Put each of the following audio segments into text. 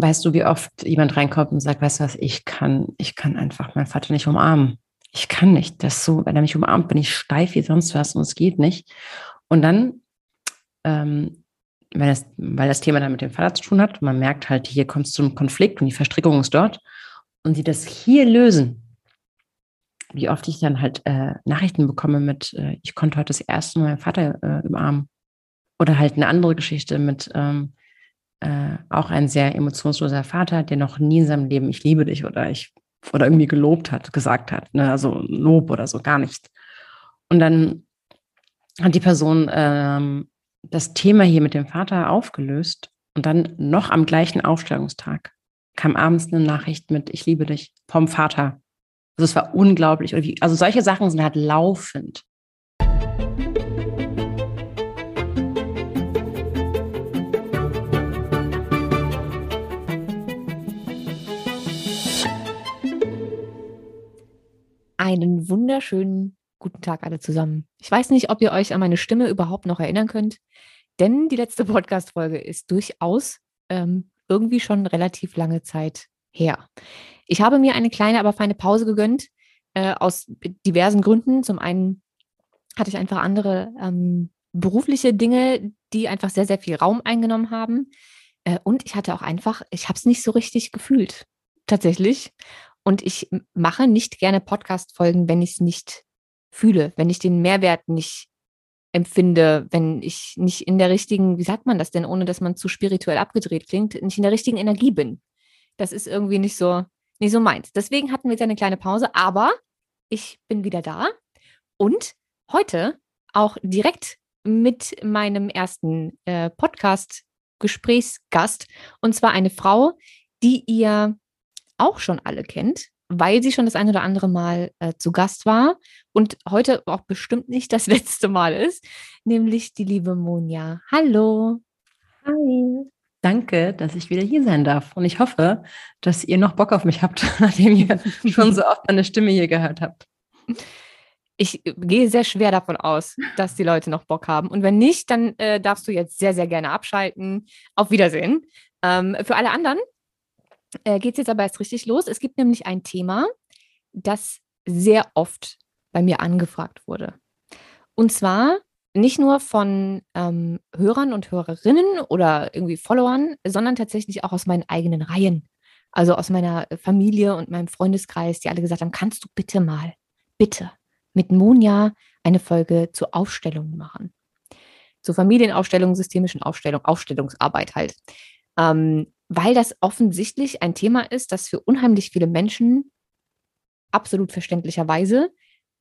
weißt du, wie oft jemand reinkommt und sagt, weißt du was, ich kann, ich kann einfach meinen Vater nicht umarmen. Ich kann nicht. Das so, wenn er mich umarmt, bin ich steif wie sonst was und es geht nicht. Und dann, ähm, weil, das, weil das Thema dann mit dem Vater zu tun hat, man merkt halt, hier kommt es zum Konflikt und die Verstrickung ist dort und sie das hier lösen, wie oft ich dann halt äh, Nachrichten bekomme mit, äh, ich konnte heute das erste Mal meinen Vater äh, umarmen. Oder halt eine andere Geschichte mit ähm, äh, auch ein sehr emotionsloser Vater, der noch nie in seinem Leben ich liebe dich oder ich oder irgendwie gelobt hat, gesagt hat. Ne? Also Lob oder so, gar nicht. Und dann hat die Person ähm, das Thema hier mit dem Vater aufgelöst und dann noch am gleichen Aufstellungstag kam abends eine Nachricht mit Ich liebe dich vom Vater. Also es war unglaublich. Also solche Sachen sind halt laufend. Einen wunderschönen guten Tag alle zusammen. Ich weiß nicht, ob ihr euch an meine Stimme überhaupt noch erinnern könnt, denn die letzte Podcast-Folge ist durchaus ähm, irgendwie schon relativ lange Zeit her. Ich habe mir eine kleine, aber feine Pause gegönnt, äh, aus diversen Gründen. Zum einen hatte ich einfach andere ähm, berufliche Dinge, die einfach sehr, sehr viel Raum eingenommen haben. Äh, und ich hatte auch einfach, ich habe es nicht so richtig gefühlt, tatsächlich. Und ich mache nicht gerne Podcast-Folgen, wenn ich es nicht fühle, wenn ich den Mehrwert nicht empfinde, wenn ich nicht in der richtigen, wie sagt man das denn, ohne dass man zu spirituell abgedreht klingt, nicht in der richtigen Energie bin. Das ist irgendwie nicht so, nicht so meins. Deswegen hatten wir jetzt eine kleine Pause, aber ich bin wieder da und heute auch direkt mit meinem ersten äh, Podcast-Gesprächsgast und zwar eine Frau, die ihr auch schon alle kennt, weil sie schon das ein oder andere Mal äh, zu Gast war und heute auch bestimmt nicht das letzte Mal ist, nämlich die liebe Monja. Hallo. Hi. Danke, dass ich wieder hier sein darf. Und ich hoffe, dass ihr noch Bock auf mich habt, nachdem ihr schon so oft meine Stimme hier gehört habt. Ich gehe sehr schwer davon aus, dass die Leute noch Bock haben. Und wenn nicht, dann äh, darfst du jetzt sehr, sehr gerne abschalten. Auf Wiedersehen. Ähm, für alle anderen äh, geht es jetzt aber erst richtig los. Es gibt nämlich ein Thema, das sehr oft bei mir angefragt wurde. Und zwar nicht nur von ähm, Hörern und Hörerinnen oder irgendwie Followern, sondern tatsächlich auch aus meinen eigenen Reihen. Also aus meiner Familie und meinem Freundeskreis, die alle gesagt haben, kannst du bitte mal, bitte mit Monja eine Folge zur Aufstellung machen. Zur Familienaufstellung, systemischen Aufstellung, Aufstellungsarbeit halt. Ähm, weil das offensichtlich ein Thema ist, das für unheimlich viele Menschen absolut verständlicherweise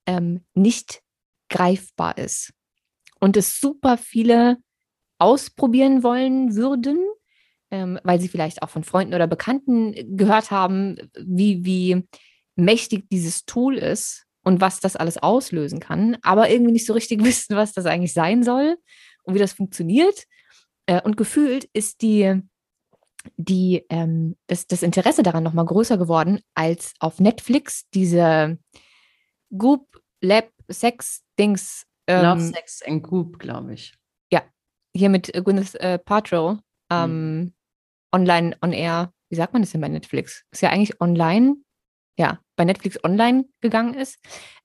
ähm, nicht greifbar ist. Und es super viele ausprobieren wollen würden, ähm, weil sie vielleicht auch von Freunden oder Bekannten gehört haben, wie, wie mächtig dieses Tool ist und was das alles auslösen kann, aber irgendwie nicht so richtig wissen, was das eigentlich sein soll und wie das funktioniert. Äh, und gefühlt ist die die, ähm, das, das Interesse daran nochmal größer geworden, als auf Netflix diese Goop Lab Sex Dings. Ähm, Love Sex and Goop, glaube ich. Ja, hier mit Gwyneth äh, Paltrow ähm, mhm. online on air. Wie sagt man das denn bei Netflix? Ist ja eigentlich online, ja, bei Netflix online gegangen ist,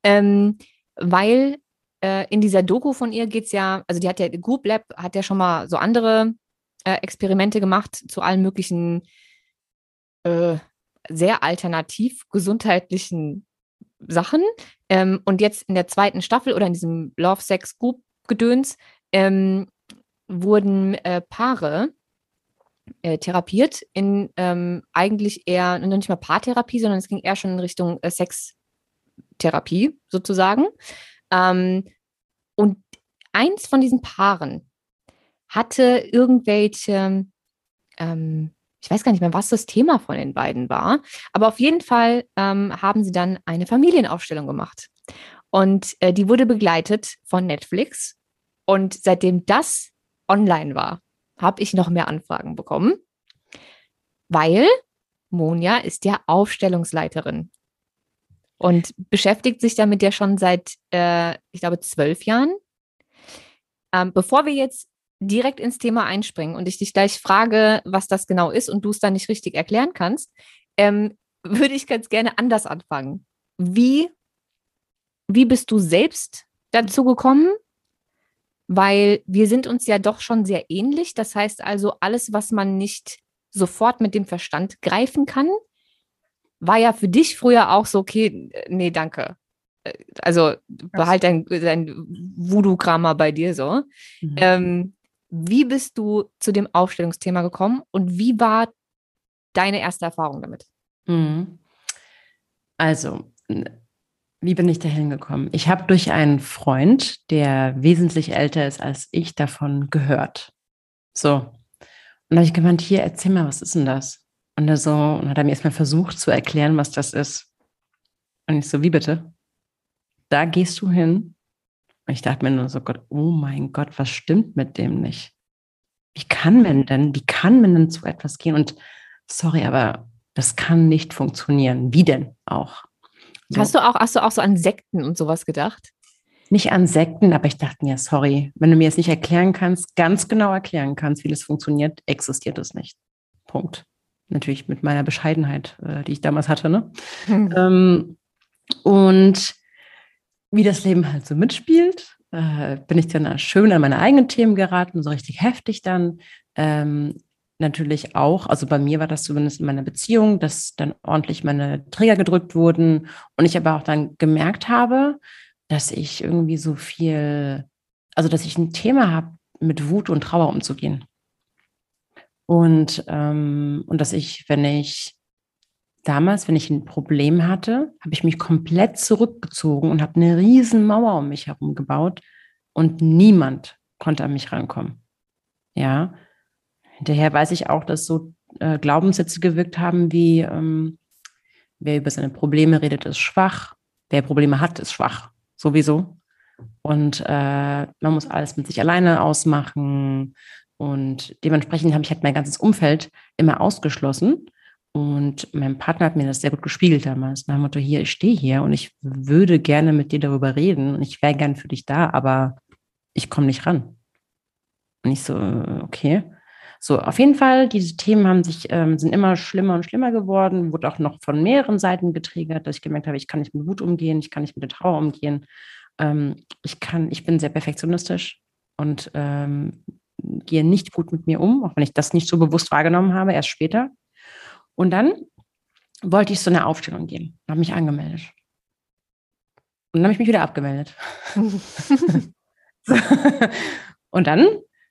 ähm, weil äh, in dieser Doku von ihr geht es ja, also die hat ja, Goop Lab hat ja schon mal so andere äh, Experimente gemacht zu allen möglichen äh, sehr alternativ gesundheitlichen Sachen. Ähm, und jetzt in der zweiten Staffel oder in diesem Love Sex Group Gedöns ähm, wurden äh, Paare äh, therapiert in ähm, eigentlich eher noch nicht mal Paartherapie, sondern es ging eher schon in Richtung äh, Sextherapie sozusagen. Ähm, und eins von diesen Paaren hatte irgendwelche, ähm, ich weiß gar nicht mehr, was das Thema von den beiden war, aber auf jeden Fall ähm, haben sie dann eine Familienaufstellung gemacht. Und äh, die wurde begleitet von Netflix. Und seitdem das online war, habe ich noch mehr Anfragen bekommen, weil Monja ist ja Aufstellungsleiterin und beschäftigt sich damit ja schon seit, äh, ich glaube, zwölf Jahren. Ähm, bevor wir jetzt direkt ins Thema einspringen und ich dich gleich frage, was das genau ist und du es dann nicht richtig erklären kannst, ähm, würde ich ganz gerne anders anfangen. Wie, wie bist du selbst dazu gekommen? Weil wir sind uns ja doch schon sehr ähnlich. Das heißt also, alles, was man nicht sofort mit dem Verstand greifen kann, war ja für dich früher auch so, okay, nee, danke. Äh, also behalt dein, dein Voodoo-Krammer bei dir so. Mhm. Ähm, wie bist du zu dem Aufstellungsthema gekommen und wie war deine erste Erfahrung damit? Mhm. Also, wie bin ich da hingekommen? Ich habe durch einen Freund, der wesentlich älter ist als ich, davon gehört. So. Und da habe ich gemeint, hier, erzähl mal, was ist denn das? Und er so, und hat er mir erstmal versucht zu erklären, was das ist. Und ich so, wie bitte? Da gehst du hin. Und ich dachte mir nur so, Gott, oh mein Gott, was stimmt mit dem nicht? Wie kann man denn, wie kann man denn zu etwas gehen? Und sorry, aber das kann nicht funktionieren. Wie denn auch? So. Hast du auch, hast du auch so an Sekten und sowas gedacht? Nicht an Sekten, aber ich dachte mir, sorry, wenn du mir jetzt nicht erklären kannst, ganz genau erklären kannst, wie das funktioniert, existiert es nicht. Punkt natürlich mit meiner Bescheidenheit, äh, die ich damals hatte. Ne? Mhm. Ähm, und wie das Leben halt so mitspielt, äh, bin ich dann schön an meine eigenen Themen geraten, so richtig heftig dann. Ähm, natürlich auch, also bei mir war das zumindest in meiner Beziehung, dass dann ordentlich meine Träger gedrückt wurden und ich aber auch dann gemerkt habe, dass ich irgendwie so viel, also dass ich ein Thema habe, mit Wut und Trauer umzugehen. Und, ähm, und dass ich, wenn ich damals, wenn ich ein Problem hatte, habe ich mich komplett zurückgezogen und habe eine riesen Mauer um mich herum gebaut und niemand konnte an mich rankommen. Ja. Hinterher weiß ich auch, dass so äh, Glaubenssätze gewirkt haben wie, ähm, wer über seine Probleme redet, ist schwach. Wer Probleme hat, ist schwach. Sowieso. Und äh, man muss alles mit sich alleine ausmachen. Und dementsprechend habe ich halt mein ganzes Umfeld immer ausgeschlossen. Und mein Partner hat mir das sehr gut gespiegelt damals. Nach dem Motto, hier, ich stehe hier und ich würde gerne mit dir darüber reden und ich wäre gern für dich da, aber ich komme nicht ran. Und ich so, okay. So, auf jeden Fall, diese Themen haben sich, ähm, sind immer schlimmer und schlimmer geworden, wurde auch noch von mehreren Seiten getriggert, dass ich gemerkt habe, ich kann nicht mit Wut umgehen, ich kann nicht mit der Trauer umgehen. Ähm, ich kann, ich bin sehr perfektionistisch und ähm, gehe nicht gut mit mir um, auch wenn ich das nicht so bewusst wahrgenommen habe, erst später. Und dann wollte ich so eine Aufstellung gehen, habe mich angemeldet. Und dann habe ich mich wieder abgemeldet. und dann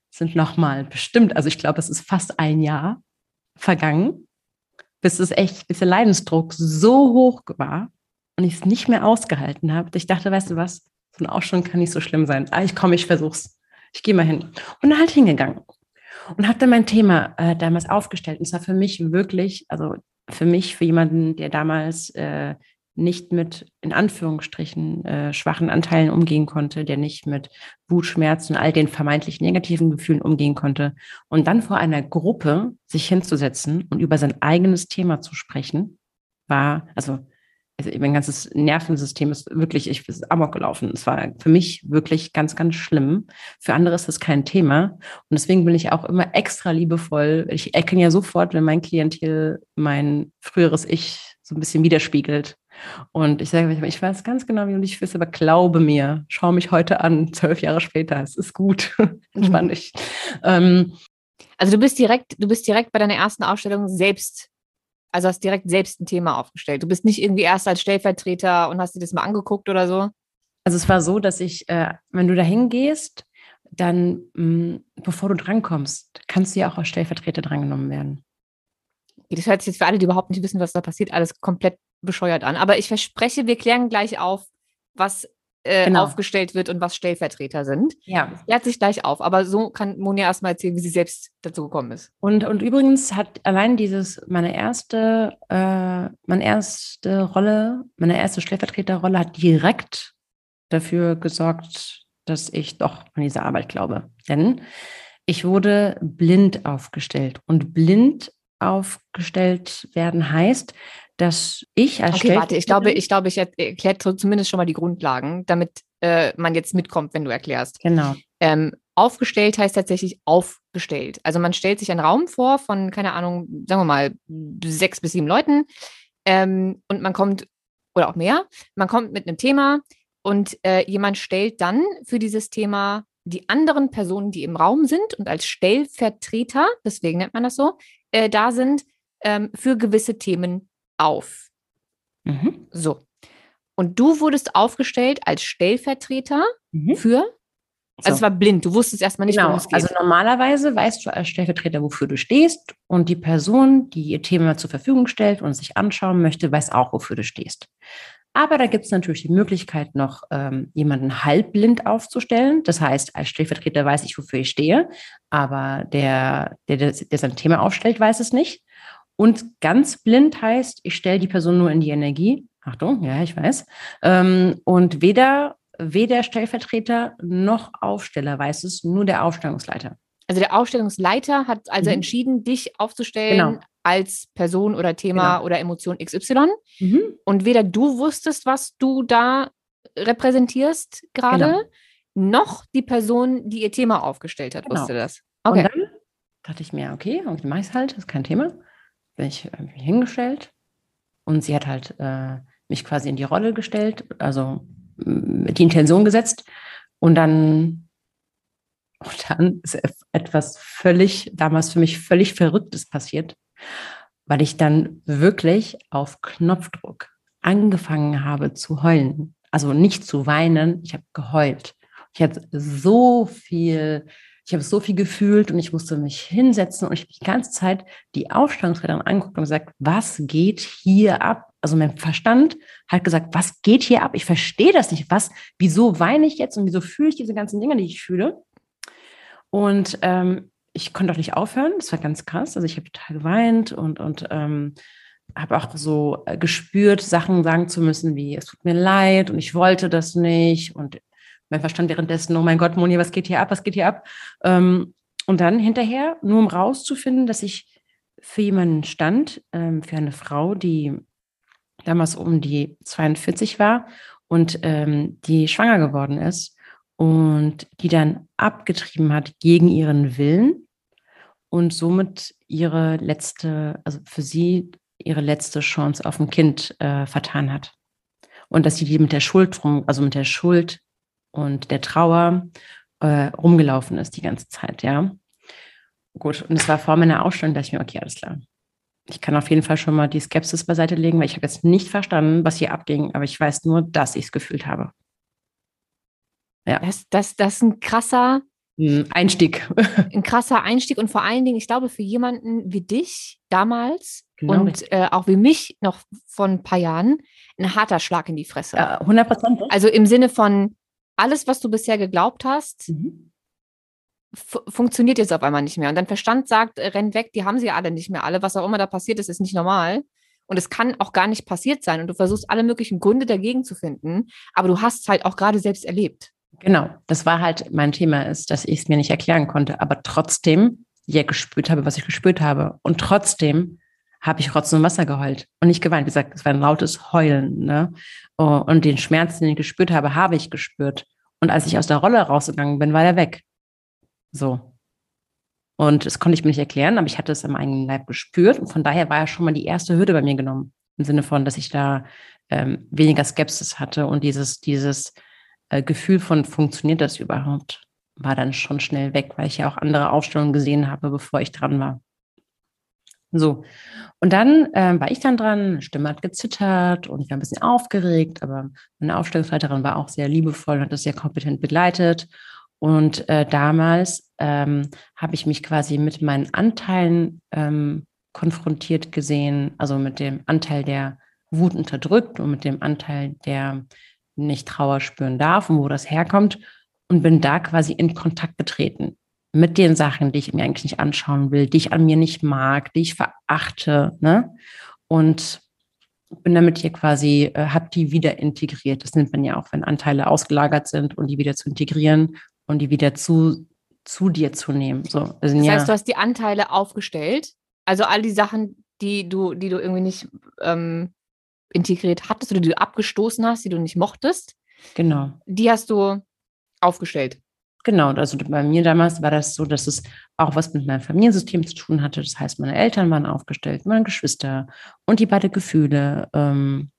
sind nochmal bestimmt, also ich glaube, es ist fast ein Jahr vergangen, bis es echt, bis der Leidensdruck so hoch war und ich es nicht mehr ausgehalten habe. Ich dachte, weißt du was, so eine Aufstellung kann nicht so schlimm sein. Ah, ich komme, ich versuch's ich gehe mal hin. Und dann halt hingegangen und habe dann mein Thema äh, damals aufgestellt. Und es war für mich wirklich, also für mich, für jemanden, der damals äh, nicht mit, in Anführungsstrichen, äh, schwachen Anteilen umgehen konnte, der nicht mit Wut, Schmerzen, all den vermeintlich negativen Gefühlen umgehen konnte. Und dann vor einer Gruppe sich hinzusetzen und über sein eigenes Thema zu sprechen, war, also also mein ganzes Nervensystem ist wirklich, ich bin amok gelaufen. Es war für mich wirklich ganz, ganz schlimm. Für andere ist das kein Thema. Und deswegen bin ich auch immer extra liebevoll. Ich erkenne ja sofort, wenn mein Klientel mein früheres Ich so ein bisschen widerspiegelt. Und ich sage, ich weiß ganz genau, wie du dich fühlst, aber glaube mir, schau mich heute an, zwölf Jahre später, es ist gut. Entspann dich. Ähm, also du bist direkt, du bist direkt bei deiner ersten Ausstellung selbst also hast direkt selbst ein Thema aufgestellt. Du bist nicht irgendwie erst als Stellvertreter und hast dir das mal angeguckt oder so? Also es war so, dass ich, äh, wenn du da hingehst, dann, mh, mm, bevor du drankommst, kannst du ja auch als Stellvertreter drangenommen werden. Das hört sich jetzt für alle, die überhaupt nicht wissen, was da passiert, alles komplett bescheuert an. Aber ich verspreche, wir klären gleich auf, was äh, genau. aufgestellt wird und was Stellvertreter sind. Ja. Das klärt sich gleich auf. Aber so kann Monja erstmal erzählen, wie sie selbst dazu gekommen ist. Und, und übrigens hat allein dieses, meine erste, äh, meine erste Rolle, meine erste Stellvertreterrolle hat direkt dafür gesorgt, dass ich doch an diese Arbeit glaube. Denn ich wurde blind aufgestellt. Und blind aufgestellt werden heißt, dass ich als Okay, warte, ich glaube, ich glaube, ich erkläre zumindest schon mal die Grundlagen, damit äh, man jetzt mitkommt, wenn du erklärst. Genau. Ähm, Aufgestellt heißt tatsächlich aufgestellt. Also man stellt sich einen Raum vor von, keine Ahnung, sagen wir mal, sechs bis sieben Leuten ähm, und man kommt, oder auch mehr, man kommt mit einem Thema und äh, jemand stellt dann für dieses Thema die anderen Personen, die im Raum sind und als Stellvertreter, deswegen nennt man das so, äh, da sind, ähm, für gewisse Themen auf. Mhm. So. Und du wurdest aufgestellt als Stellvertreter mhm. für also so. es war blind, du wusstest erstmal nicht, genau. worum es geht. Also normalerweise weißt du als Stellvertreter, wofür du stehst und die Person, die ihr Thema zur Verfügung stellt und sich anschauen möchte, weiß auch, wofür du stehst. Aber da gibt es natürlich die Möglichkeit, noch ähm, jemanden halbblind aufzustellen. Das heißt, als Stellvertreter weiß ich, wofür ich stehe, aber der, der, der sein Thema aufstellt, weiß es nicht. Und ganz blind heißt, ich stelle die Person nur in die Energie. Achtung, ja, ich weiß. Ähm, und weder weder Stellvertreter noch Aufsteller weiß es, nur der Aufstellungsleiter. Also der Aufstellungsleiter hat also mhm. entschieden, dich aufzustellen genau. als Person oder Thema genau. oder Emotion XY. Mhm. Und weder du wusstest, was du da repräsentierst gerade, genau. noch die Person, die ihr Thema aufgestellt hat, wusste genau. das. Okay. Und dann dachte ich mir, okay, dann mache ich es halt, das ist kein Thema. Bin ich hingestellt und sie hat halt äh, mich quasi in die Rolle gestellt, also die Intention gesetzt und dann, und dann ist etwas völlig, damals für mich völlig Verrücktes passiert, weil ich dann wirklich auf Knopfdruck angefangen habe zu heulen. Also nicht zu weinen, ich habe geheult. Ich hatte so viel ich habe so viel gefühlt und ich musste mich hinsetzen und ich habe die ganze Zeit die Aufstellungsräder angeguckt und gesagt, was geht hier ab? Also mein Verstand hat gesagt, was geht hier ab? Ich verstehe das nicht. Was, wieso weine ich jetzt und wieso fühle ich diese ganzen Dinge, die ich fühle? Und ähm, ich konnte auch nicht aufhören. Das war ganz krass. Also ich habe total geweint und, und ähm, habe auch so äh, gespürt, Sachen sagen zu müssen, wie es tut mir leid und ich wollte das nicht und mein Verstand währenddessen, oh mein Gott, Moni, was geht hier ab, was geht hier ab? Ähm, und dann hinterher, nur um rauszufinden, dass ich für jemanden stand, ähm, für eine Frau, die damals um die 42 war und ähm, die schwanger geworden ist und die dann abgetrieben hat gegen ihren Willen und somit ihre letzte, also für sie ihre letzte Chance auf ein Kind äh, vertan hat. Und dass sie die mit der Schuld drum, also mit der Schuld und der Trauer äh, rumgelaufen ist die ganze Zeit, ja. Gut, und es war vor meiner Ausstellung, da dachte ich mir, okay, alles klar. Ich kann auf jeden Fall schon mal die Skepsis beiseite legen, weil ich habe jetzt nicht verstanden, was hier abging, aber ich weiß nur, dass ich es gefühlt habe. Ja. Das, das, das ist ein krasser Einstieg. Ein krasser Einstieg und vor allen Dingen, ich glaube, für jemanden wie dich damals genau und äh, auch wie mich noch von ein paar Jahren, ein harter Schlag in die Fresse. Ja, 100 Prozent. Also im Sinne von, alles, was du bisher geglaubt hast, mhm. funktioniert jetzt auf einmal nicht mehr. Und dein Verstand sagt, äh, renn weg, die haben sie alle nicht mehr alle. Was auch immer da passiert ist, ist nicht normal. Und es kann auch gar nicht passiert sein. Und du versuchst alle möglichen Gründe dagegen zu finden. Aber du hast es halt auch gerade selbst erlebt. Genau, das war halt mein Thema, ist, dass ich es mir nicht erklären konnte, aber trotzdem ja gespürt habe, was ich gespürt habe. Und trotzdem habe ich Rotz und Wasser geheult und nicht geweint. Wie gesagt, es war ein lautes Heulen. Ne? Oh, und den Schmerz, den ich gespürt habe, habe ich gespürt. Und als ich aus der Rolle rausgegangen bin, war er weg. So. Und das konnte ich mir nicht erklären, aber ich hatte es am eigenen Leib gespürt. Und von daher war ja schon mal die erste Hürde bei mir genommen. Im Sinne von, dass ich da ähm, weniger Skepsis hatte und dieses, dieses äh, Gefühl von, funktioniert das überhaupt, war dann schon schnell weg, weil ich ja auch andere Aufstellungen gesehen habe, bevor ich dran war. So. Und dann äh, war ich dann dran, Stimme hat gezittert und ich war ein bisschen aufgeregt, aber meine Aufstellungsleiterin war auch sehr liebevoll und hat das sehr kompetent begleitet. Und äh, damals ähm, habe ich mich quasi mit meinen Anteilen ähm, konfrontiert gesehen, also mit dem Anteil, der Wut unterdrückt und mit dem Anteil, der nicht Trauer spüren darf und wo das herkommt und bin da quasi in Kontakt getreten mit den Sachen, die ich mir eigentlich nicht anschauen will, die ich an mir nicht mag, die ich verachte, ne? Und bin damit hier quasi, äh, habe die wieder integriert. Das nimmt man ja auch, wenn Anteile ausgelagert sind und die wieder zu integrieren und die wieder zu, zu dir zu nehmen. So, also, das heißt, du hast die Anteile aufgestellt, also all die Sachen, die du, die du irgendwie nicht ähm, integriert hattest oder die du abgestoßen hast, die du nicht mochtest. Genau. Die hast du aufgestellt. Genau, also bei mir damals war das so, dass es auch was mit meinem Familiensystem zu tun hatte. Das heißt, meine Eltern waren aufgestellt, meine Geschwister und die beiden Gefühle ähm,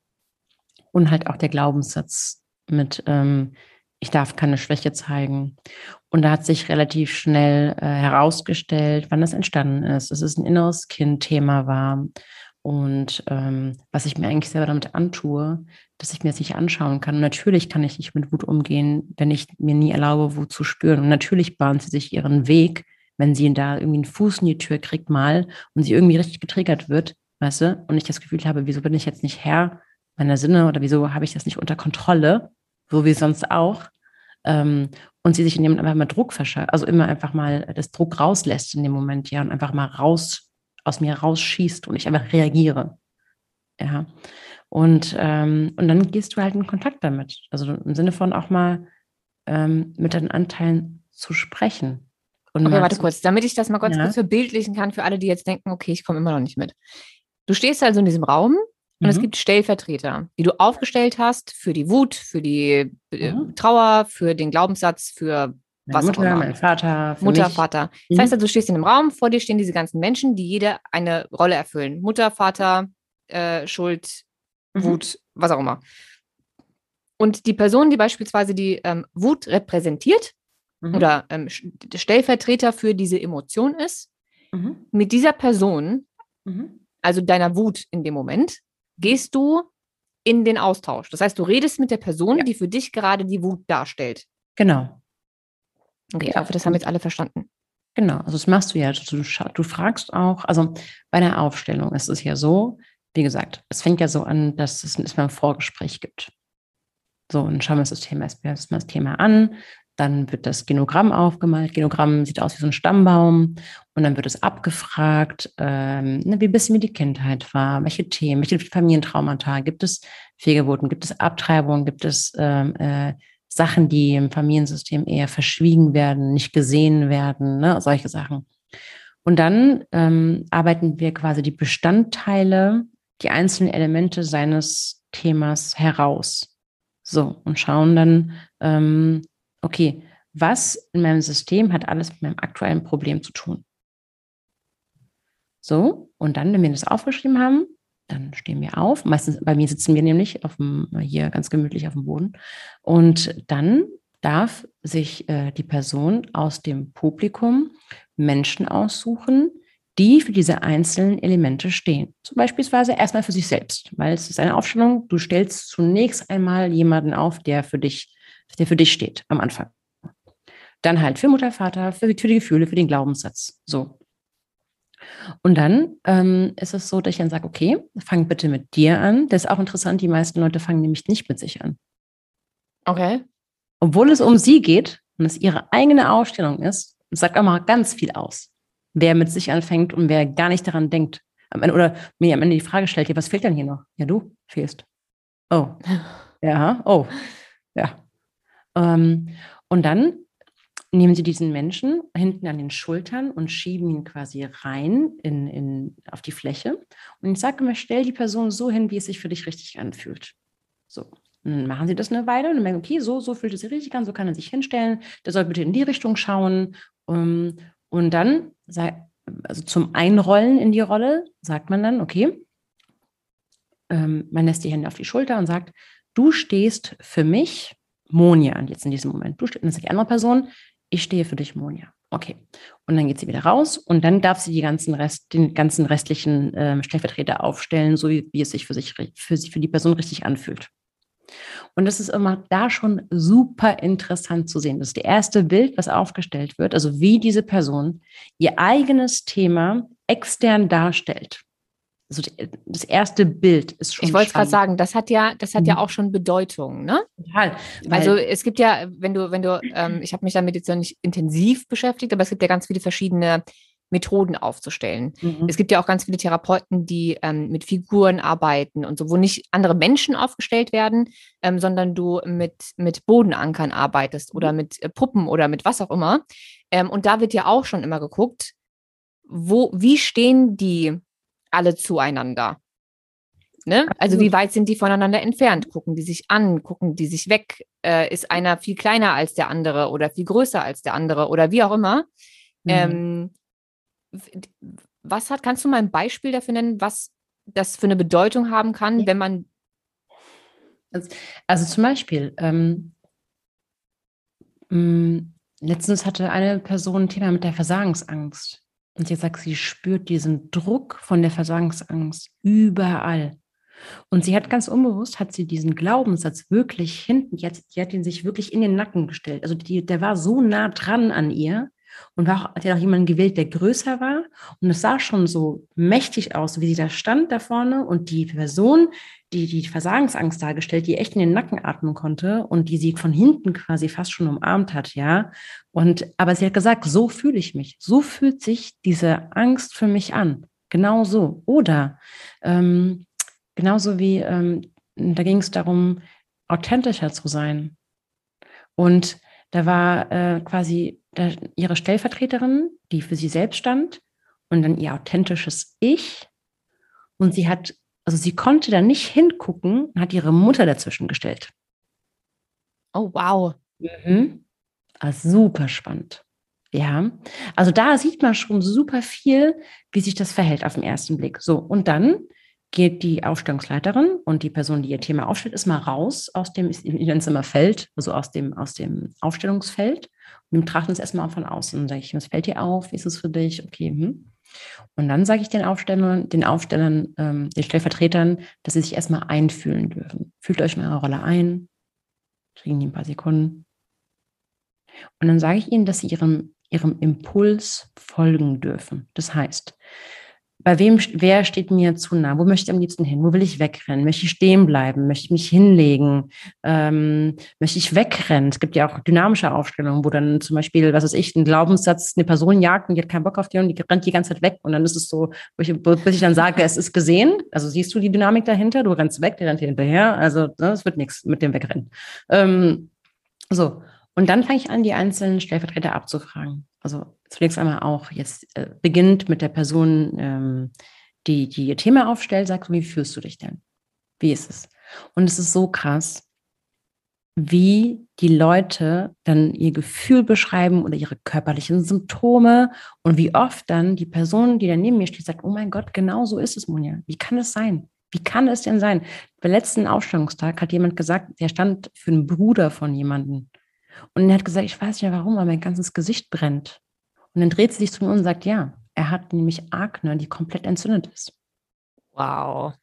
und halt auch der Glaubenssatz mit, ähm, ich darf keine Schwäche zeigen. Und da hat sich relativ schnell äh, herausgestellt, wann das entstanden ist, dass es ein inneres Kind-Thema war. Und ähm, was ich mir eigentlich selber damit antue, dass ich mir das nicht anschauen kann. Und natürlich kann ich nicht mit Wut umgehen, wenn ich mir nie erlaube, Wut zu spüren. Und natürlich bahnt sie sich ihren Weg, wenn sie da irgendwie einen Fuß in die Tür kriegt mal und sie irgendwie richtig getriggert wird, weißt du, und ich das Gefühl habe, wieso bin ich jetzt nicht Herr meiner Sinne oder wieso habe ich das nicht unter Kontrolle, so wie sonst auch. Ähm, und sie sich in dem einfach mal Druck verschafft, also immer einfach mal das Druck rauslässt in dem Moment, ja, und einfach mal raus, aus mir rausschießt und ich einfach reagiere. Ja. Und, ähm, und dann gehst du halt in Kontakt damit. Also im Sinne von auch mal ähm, mit deinen Anteilen zu sprechen. Und okay, warte kurz, damit ich das mal kurz, ja. kurz verbildlichen kann für alle, die jetzt denken, okay, ich komme immer noch nicht mit. Du stehst also in diesem Raum und mhm. es gibt Stellvertreter, die du aufgestellt hast für die Wut, für die äh, mhm. Trauer, für den Glaubenssatz, für was Mutter, auch immer. Mein Vater, Mutter, mich. Vater. Das mhm. heißt also, du stehst in einem Raum, vor dir stehen diese ganzen Menschen, die jede eine Rolle erfüllen. Mutter, Vater, äh, Schuld, mhm. Wut, was auch immer. Und die Person, die beispielsweise die ähm, Wut repräsentiert mhm. oder ähm, Stellvertreter für diese Emotion ist, mhm. mit dieser Person, mhm. also deiner Wut in dem Moment, gehst du in den Austausch. Das heißt, du redest mit der Person, ja. die für dich gerade die Wut darstellt. Genau. Okay, hoffe, das haben jetzt alle verstanden. Genau, also das machst du ja. Du, du fragst auch, also bei der Aufstellung ist es ja so, wie gesagt, es fängt ja so an, dass es erstmal ein Vorgespräch gibt. So, und schauen wir uns das Thema erstmal das Thema an. Dann wird das Genogramm aufgemalt. Genogramm sieht aus wie so ein Stammbaum. Und dann wird es abgefragt, ähm, ne, wie ein bisschen wie die Kindheit war, welche Themen, welche Familientraumata, gibt es Fehlgeburten, gibt es Abtreibungen, gibt es ähm, äh, Sachen, die im Familiensystem eher verschwiegen werden, nicht gesehen werden, ne, solche Sachen. Und dann ähm, arbeiten wir quasi die Bestandteile, die einzelnen Elemente seines Themas heraus. So, und schauen dann, ähm, okay, was in meinem System hat alles mit meinem aktuellen Problem zu tun? So, und dann, wenn wir das aufgeschrieben haben, dann stehen wir auf. Meistens bei mir sitzen wir nämlich auf dem, hier ganz gemütlich auf dem Boden. Und dann darf sich äh, die Person aus dem Publikum Menschen aussuchen, die für diese einzelnen Elemente stehen. Zum Beispielsweise erstmal für sich selbst, weil es ist eine Aufstellung. Du stellst zunächst einmal jemanden auf, der für dich der für dich steht am Anfang. Dann halt für Mutter, Vater, für, für die Gefühle, für den Glaubenssatz. So. Und dann ähm, ist es so, dass ich dann sage, okay, fang bitte mit dir an. Das ist auch interessant, die meisten Leute fangen nämlich nicht mit sich an. Okay. Obwohl es um sie geht und es ihre eigene Ausstellung ist, sagt auch mal ganz viel aus, wer mit sich anfängt und wer gar nicht daran denkt. Oder mir am Ende die Frage stellt, ja, was fehlt denn hier noch? Ja, du fehlst. Oh. Ja, oh. Ja. Ähm, und dann nehmen Sie diesen Menschen hinten an den Schultern und schieben ihn quasi rein in, in, auf die Fläche. Und ich sage immer, stell die Person so hin, wie es sich für dich richtig anfühlt. So. Und dann machen Sie das eine Weile und dann merken, okay, so, so fühlt es sich richtig an, so kann er sich hinstellen. Der soll bitte in die Richtung schauen. Ähm, und dann, also zum Einrollen in die Rolle, sagt man dann, okay, ähm, man lässt die Hände auf die Schulter und sagt, du stehst für mich Monja jetzt in diesem Moment. Du stehst, das ist die andere Person, ich stehe für dich, Monja. Okay. Und dann geht sie wieder raus und dann darf sie die ganzen Rest, den ganzen restlichen äh, Stellvertreter aufstellen, so wie, wie es sich für sich für, für die Person richtig anfühlt. Und das ist immer da schon super interessant zu sehen. Das ist das erste Bild, was aufgestellt wird, also wie diese Person ihr eigenes Thema extern darstellt also das erste Bild ist schon. Ich wollte gerade sagen, das hat ja, das hat mhm. ja auch schon Bedeutung, ne? Total. Also es gibt ja, wenn du, wenn du, ähm, ich habe mich damit jetzt noch nicht intensiv beschäftigt, aber es gibt ja ganz viele verschiedene Methoden aufzustellen. Mhm. Es gibt ja auch ganz viele Therapeuten, die ähm, mit Figuren arbeiten und so, wo nicht andere Menschen aufgestellt werden, ähm, sondern du mit, mit Bodenankern arbeitest mhm. oder mit äh, Puppen oder mit was auch immer. Ähm, und da wird ja auch schon immer geguckt, wo, wie stehen die alle zueinander. Ne? Also wie weit sind die voneinander entfernt? Gucken die sich an, gucken die sich weg? Äh, ist einer viel kleiner als der andere oder viel größer als der andere oder wie auch immer? Mhm. Ähm, was hat, kannst du mal ein Beispiel dafür nennen, was das für eine Bedeutung haben kann, ja. wenn man. Also, also zum Beispiel, ähm, mh, mm, letztens hatte eine Person ein Thema mit der Versagensangst. Und sie sagt, sie spürt diesen Druck von der Versagensangst überall. Und sie hat ganz unbewusst, hat sie diesen Glaubenssatz wirklich hinten, die hat, hat ihn sich wirklich in den Nacken gestellt. Also die, der war so nah dran an ihr, und war, hat ja auch jemanden gewählt, der größer war. Und es sah schon so mächtig aus, wie sie da stand da vorne und die Person, die die Versagensangst dargestellt, die echt in den Nacken atmen konnte und die sie von hinten quasi fast schon umarmt hat, ja. Und, aber sie hat gesagt, so fühle ich mich. So fühlt sich diese Angst für mich an. Genau so. Oder ähm, genauso wie, ähm, da ging es darum, authentischer zu sein. Und da war äh, quasi ihre Stellvertreterin, die für sie selbst stand, und dann ihr authentisches Ich. Und sie hat, also sie konnte da nicht hingucken und hat ihre Mutter dazwischen gestellt. Oh, wow. Mhm. Also super spannend. Ja, also da sieht man schon super viel, wie sich das verhält auf den ersten Blick. So, und dann geht die Aufstellungsleiterin und die Person, die ihr Thema aufstellt, ist mal raus aus dem, ich nenne es immer Feld, also aus dem, aus dem Aufstellungsfeld wir betrachten es erstmal von außen. Dann sage ich, was fällt dir auf? Wie ist es für dich? Okay. Hm. Und dann sage ich den Aufstellern, den Aufstellern, ähm, den Stellvertretern, dass sie sich erstmal einfühlen dürfen. Fühlt euch in eurer Rolle ein. Kriegen die ein paar Sekunden. Und dann sage ich ihnen, dass sie ihrem, ihrem Impuls folgen dürfen. Das heißt, bei wem, wer steht mir zu nah? Wo möchte ich am liebsten hin? Wo will ich wegrennen? Möchte ich stehen bleiben? Möchte ich mich hinlegen? Ähm, möchte ich wegrennen? Es gibt ja auch dynamische Aufstellungen, wo dann zum Beispiel, was weiß ich, ein Glaubenssatz eine Person jagt und die hat keinen Bock auf die und die rennt die ganze Zeit weg. Und dann ist es so, ich, bis ich dann sage, es ist gesehen. Also siehst du die Dynamik dahinter? Du rennst weg, der rennt hier hinterher. Also ne, es wird nichts mit dem Wegrennen. Ähm, so. Und dann fange ich an, die einzelnen Stellvertreter abzufragen. Also zunächst einmal auch jetzt äh, beginnt mit der Person, ähm, die, die ihr Thema aufstellt, sagt, wie fühlst du dich denn? Wie ist es? Und es ist so krass, wie die Leute dann ihr Gefühl beschreiben oder ihre körperlichen Symptome und wie oft dann die Person, die da neben mir steht, sagt, oh mein Gott, genau so ist es, Monja. Wie kann es sein? Wie kann es denn sein? Beim letzten Ausstellungstag hat jemand gesagt, der stand für einen Bruder von jemandem. Und er hat gesagt, ich weiß nicht warum, aber mein ganzes Gesicht brennt. Und dann dreht sie sich zu mir und sagt, ja, er hat nämlich Akne, die komplett entzündet ist. Wow.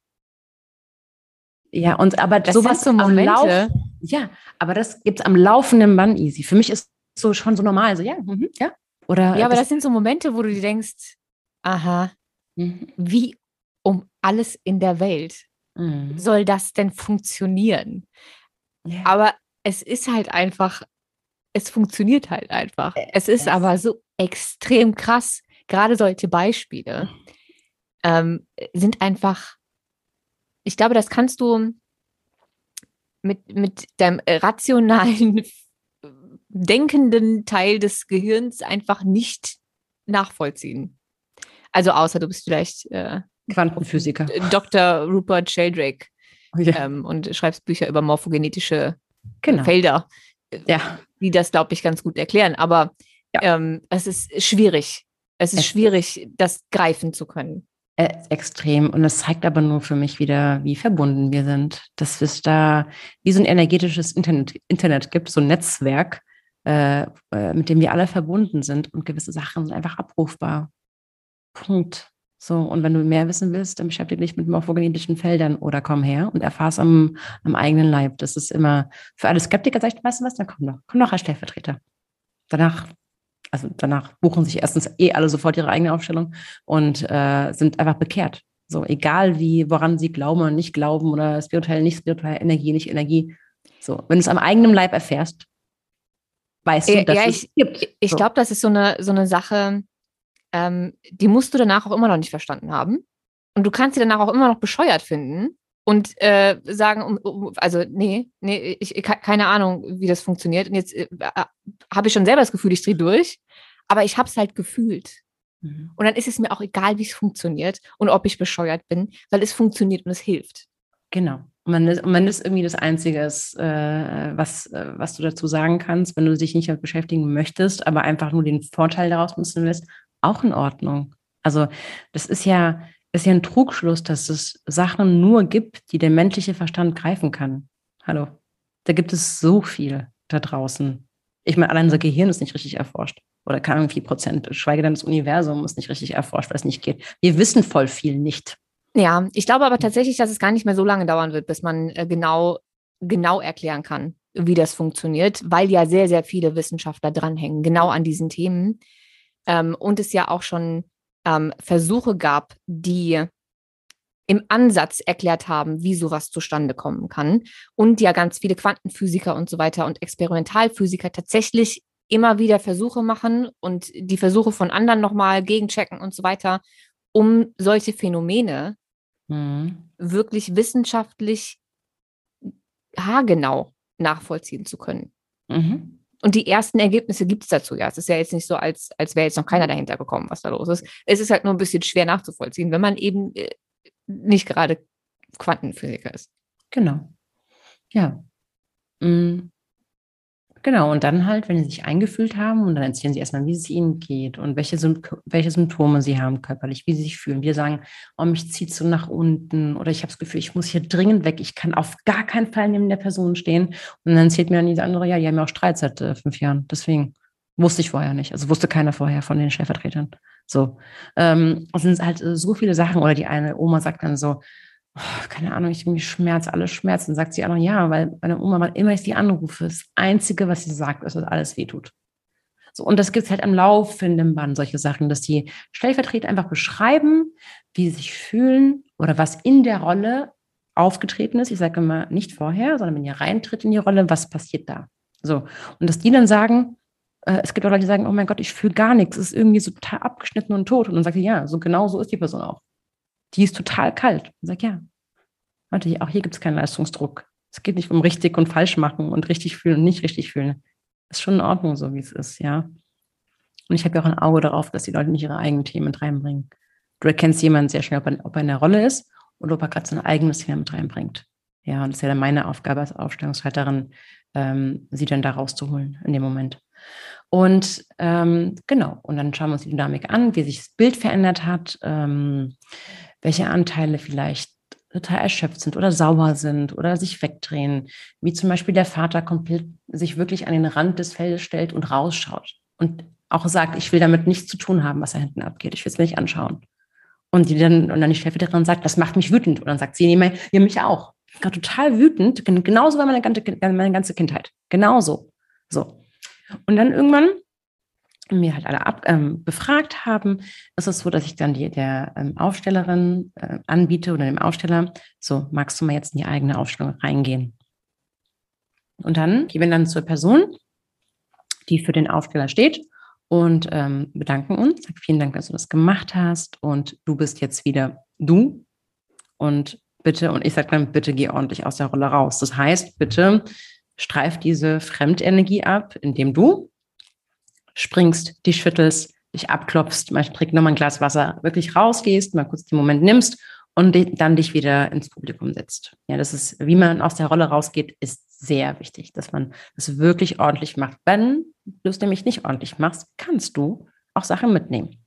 Ja, und aber das sowas so Momente. Lauf, ja, aber das gibt es am laufenden Band easy. Für mich ist so schon so normal, so ja, mhm, ja. Oder ja, aber das, das, sind so Momente, wo du dir denkst, aha, mhm. wie um alles in der Welt mhm. soll das denn funktionieren? Ja. Aber es ist halt einfach es funktioniert halt einfach. Äh, es ist aber so extrem krass. Gerade solche Beispiele ähm, sind einfach, ich glaube, das kannst du mit, mit deinem rationalen, denkenden Teil des Gehirns einfach nicht nachvollziehen. Also außer du bist vielleicht äh, Quantenphysiker. Dr. Rupert Sheldrake ja. ähm, und schreibst Bücher über morphogenetische genau. Felder ja. die das, glaube ich, ganz gut erklären. Aber ja. ähm, es ist schwierig. Es ist es schwierig, das greifen zu können. Extrem. Und es zeigt aber nur für mich wieder, wie verbunden wir sind. Dass es da wie so ein energetisches Internet, Internet gibt, so ein Netzwerk, äh, äh mit dem wir alle verbunden sind und gewisse Sachen sind einfach abrufbar. Punkt. So, und wenn du mehr wissen willst, dann beschäftige dich mit morphogenetischen Feldern oder komm her und erfahr's am, am eigenen Leib. Das ist immer für alle Skeptiker, sag ich, weißt du was, dann komm doch, komm doch als Stellvertreter. Danach, also danach buchen sich erstens eh alle sofort ihre eigene Aufstellung und äh, sind einfach bekehrt. So, egal wie, woran sie glauben oder nicht glauben oder spirituell, nicht spirituell, Energie, nicht Energie. So, wenn du es am eigenen Leib erfährst, weißt du, dass ja, ich, es gibt. Ich so. glaube, das ist so eine, so eine Sache, ähm, die musst du danach auch immer noch nicht verstanden haben. Und du kannst sie danach auch immer noch bescheuert finden und äh, sagen, also nee, nee, ich, keine Ahnung, wie das funktioniert. Und jetzt äh, äh, habe ich schon selber das Gefühl, ich drehe durch, aber ich habe es halt gefühlt. Mhm. Und dann ist es mir auch egal, wie es funktioniert und ob ich bescheuert bin, weil es funktioniert und es hilft. Genau. Und wenn das, und wenn das irgendwie das Einzige ist, äh, was, äh, was du dazu sagen kannst, wenn du dich nicht damit beschäftigen möchtest, aber einfach nur den Vorteil daraus nutzen willst, auch in Ordnung. Also das ist ja, ist ja ein Trugschluss, dass es Sachen nur gibt, die der menschliche Verstand greifen kann. Hallo. Da gibt es so viel da draußen. Ich meine, allein unser Gehirn ist nicht richtig erforscht. Oder kann irgendwie Prozent, schweige denn das Universum ist nicht richtig erforscht, weil es nicht geht. Wir wissen voll viel nicht. Ja, ich glaube aber tatsächlich, dass es gar nicht mehr so lange dauern wird, bis man äh, genau, genau erklären kann, wie das funktioniert, weil ja sehr, sehr viele Wissenschaftler dranhängen, genau an diesen Themen. Ähm, und es ja auch schon ähm, Versuche gab, die im Ansatz erklärt haben, wie sowas zustande kommen kann. Und ja ganz viele Quantenphysiker und so weiter und Experimentalphysiker tatsächlich immer wieder Versuche machen und die Versuche von anderen nochmal gegenchecken und so weiter, um solche Phänomene mhm. wirklich wissenschaftlich haargenau nachvollziehen zu können. Mhm. Und die ersten Ergebnisse gibt es dazu ja. Es ist ja jetzt nicht so, als, als wäre jetzt noch keiner dahinter gekommen, was da los ist. Es ist halt nur ein bisschen schwer nachzuvollziehen, wenn man eben äh, nicht gerade Quantenphysiker ist. Genau. Ja. Mhm. Genau, und dann halt, wenn sie sich eingefühlt haben, und dann erzählen sie erstmal, wie es ihnen geht und welche, welche Symptome sie haben körperlich, wie sie sich fühlen. Wir sagen, oh, mich zieht so nach unten oder ich habe das Gefühl, ich muss hier dringend weg, ich kann auf gar keinen Fall neben der Person stehen. Und dann erzählt mir dann diese andere, ja, die haben ja auch Streit seit äh, fünf Jahren. Deswegen wusste ich vorher nicht. Also wusste keiner vorher von den Stellvertretern. So. Ähm, es sind halt äh, so viele Sachen. Oder die eine Oma sagt dann so, keine Ahnung, ich irgendwie Schmerz, alles Schmerzen. Sagt sie auch noch, ja, weil meine Oma, wann immer ich die anrufe, das Einzige, was sie sagt, ist, dass alles wehtut. So, und das gibt es halt am laufenden Band, solche Sachen, dass die Stellvertreter einfach beschreiben, wie sie sich fühlen oder was in der Rolle aufgetreten ist. Ich sage immer nicht vorher, sondern wenn ihr reintritt in die Rolle, was passiert da? So. Und dass die dann sagen, äh, es gibt auch Leute, die sagen, oh mein Gott, ich fühle gar nichts, es ist irgendwie so total abgeschnitten und tot. Und dann sagt sie, ja, so genau so ist die Person auch die ist total kalt. Und sage, ja, warte, auch hier gibt es keinen Leistungsdruck. Es geht nicht um richtig und falsch machen und richtig fühlen und nicht richtig fühlen. Ist schon in Ordnung, so wie es ist, ja. Und ich habe ja auch ein Auge darauf, dass die Leute nicht ihre eigenen Themen mit reinbringen. Du erkennst jemanden sehr schnell, ob er, ob er in der Rolle ist oder ob er gerade sein eigenes Thema mit reinbringt. Ja, und das ist ja dann meine Aufgabe als Aufstellungsleiterin, ähm, sie dann da rauszuholen in dem Moment. Und ähm, genau, und dann schauen wir uns die Dynamik an, wie sich das Bild verändert hat. Ähm, welche Anteile vielleicht total erschöpft sind oder sauer sind oder sich wegdrehen, wie zum Beispiel der Vater komplett sich wirklich an den Rand des Feldes stellt und rausschaut und auch sagt, ich will damit nichts zu tun haben, was da hinten abgeht, ich will es mir nicht anschauen. Und die dann, und dann die Stellvertreterin sagt, das macht mich wütend. Und dann sagt sie, nee, ja, mich auch. Ich bin total wütend. Genauso war meine ganze, meine ganze Kindheit. Genauso. So. Und dann irgendwann mir halt alle ab, ähm, befragt haben, ist es so, dass ich dann die, der ähm, Aufstellerin äh, anbiete oder dem Aufsteller, so, magst du mal jetzt in die eigene Aufstellung reingehen? Und dann gehen wir dann zur Person, die für den Aufsteller steht und ähm, bedanken uns. Sag vielen Dank, dass du das gemacht hast und du bist jetzt wieder du. Und bitte, und ich sage dann, bitte geh ordentlich aus der Rolle raus. Das heißt, bitte streif diese Fremdenergie ab, indem du springst, dich schüttelst, dich abklopfst, mal trink nochmal ein Glas Wasser, wirklich rausgehst, mal kurz den Moment nimmst und dann dich wieder ins Publikum setzt. Ja, das ist, wie man aus der Rolle rausgeht, ist sehr wichtig, dass man das wirklich ordentlich macht. Wenn du es nämlich nicht ordentlich machst, kannst du auch Sachen mitnehmen.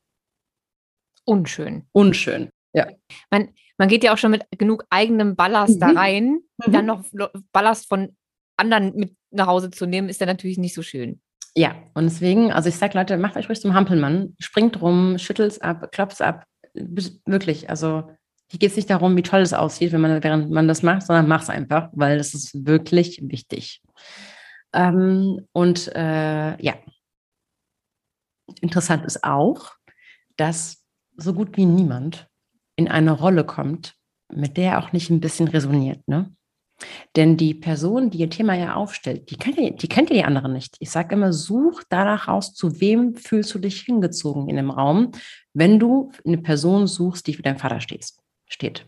Unschön. Unschön, ja. Man, man geht ja auch schon mit genug eigenem Ballast mhm. da rein. Mhm. Dann noch Ballast von anderen mit nach Hause zu nehmen, ist ja natürlich nicht so schön. Ja, und deswegen, also ich sage Leute, macht euch ruhig zum Hampelmann, springt rum, schüttelt ab, klopft ab. Wirklich, also hier geht es nicht darum, wie toll es aussieht, wenn man, während man das macht, sondern mach es einfach, weil das ist wirklich wichtig. Ähm, und äh, ja, interessant ist auch, dass so gut wie niemand in eine Rolle kommt, mit der er auch nicht ein bisschen resoniert. Ne? Denn die Person, die ihr Thema ja aufstellt, die kennt ja die, kennt ja die anderen nicht. Ich sage immer, such danach aus, zu wem fühlst du dich hingezogen in dem Raum, wenn du eine Person suchst, die für deinen Vater stehst, steht.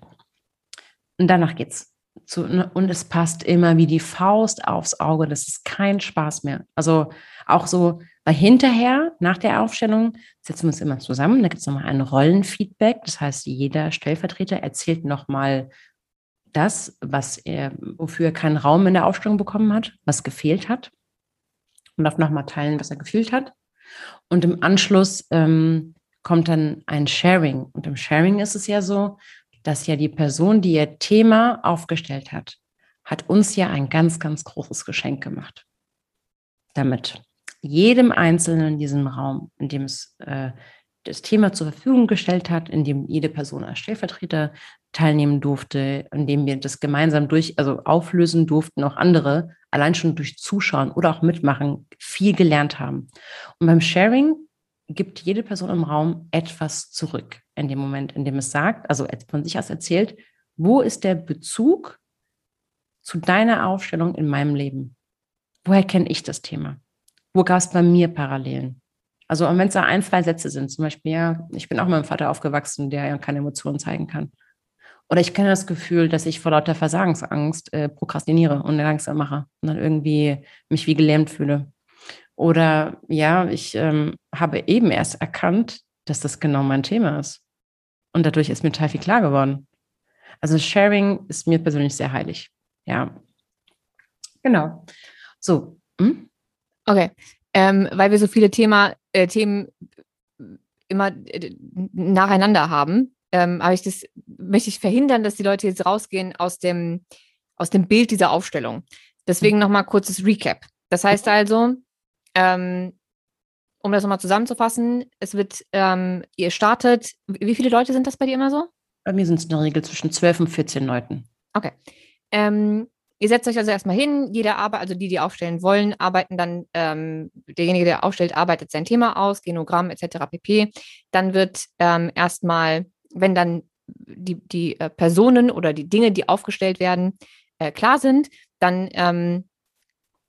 Und danach geht's. Zu, ne, und es passt immer wie die Faust aufs Auge. Das ist kein Spaß mehr. Also auch so, weil hinterher, nach der Aufstellung, setzen wir uns immer zusammen. Da gibt es nochmal ein Rollenfeedback. Das heißt, jeder Stellvertreter erzählt nochmal das, was er, wofür er keinen Raum in der Aufstellung bekommen hat, was gefehlt hat. Und darf nochmal teilen, was er gefühlt hat. Und im Anschluss ähm, kommt dann ein Sharing. Und im Sharing ist es ja so, dass ja die Person, die ihr Thema aufgestellt hat, hat uns ja ein ganz, ganz großes Geschenk gemacht. Damit jedem Einzelnen in diesem Raum, in dem es äh, das Thema zur Verfügung gestellt hat, in dem jede Person als Stellvertreter teilnehmen durfte, in dem wir das gemeinsam durch, also auflösen durften, auch andere, allein schon durch Zuschauen oder auch Mitmachen, viel gelernt haben. Und beim Sharing gibt jede Person im Raum etwas zurück in dem Moment, in dem es sagt, also von sich aus erzählt, wo ist der Bezug zu deiner Aufstellung in meinem Leben? Woher kenne ich das Thema? Wo gab es bei mir Parallelen? Also wenn es da ein, zwei Sätze sind, zum Beispiel, ja, ich bin auch mit meinem Vater aufgewachsen, der ja keine Emotionen zeigen kann. Oder ich kenne das Gefühl, dass ich vor lauter Versagensangst äh, prokrastiniere und langsam mache und dann irgendwie mich wie gelähmt fühle. Oder ja, ich ähm, habe eben erst erkannt, dass das genau mein Thema ist. Und dadurch ist mir total viel klar geworden. Also Sharing ist mir persönlich sehr heilig. Ja. Genau. So. Hm? Okay. Ähm, weil wir so viele Thema, äh, Themen immer äh, nacheinander haben, ähm, aber ich das möchte ich verhindern, dass die Leute jetzt rausgehen aus dem, aus dem Bild dieser Aufstellung. Deswegen nochmal kurzes Recap. Das heißt also, ähm, um das nochmal zusammenzufassen, es wird, ähm, ihr startet, wie viele Leute sind das bei dir immer so? Bei mir sind es in der Regel zwischen 12 und 14 Leuten. Okay. Ähm, ihr setzt euch also erstmal hin, jeder arbeitet, also die, die aufstellen wollen, arbeiten dann, ähm, derjenige, der aufstellt, arbeitet sein Thema aus, Genogramm etc. pp. Dann wird ähm, erstmal, wenn dann die, die äh, Personen oder die Dinge, die aufgestellt werden, äh, klar sind, dann ähm,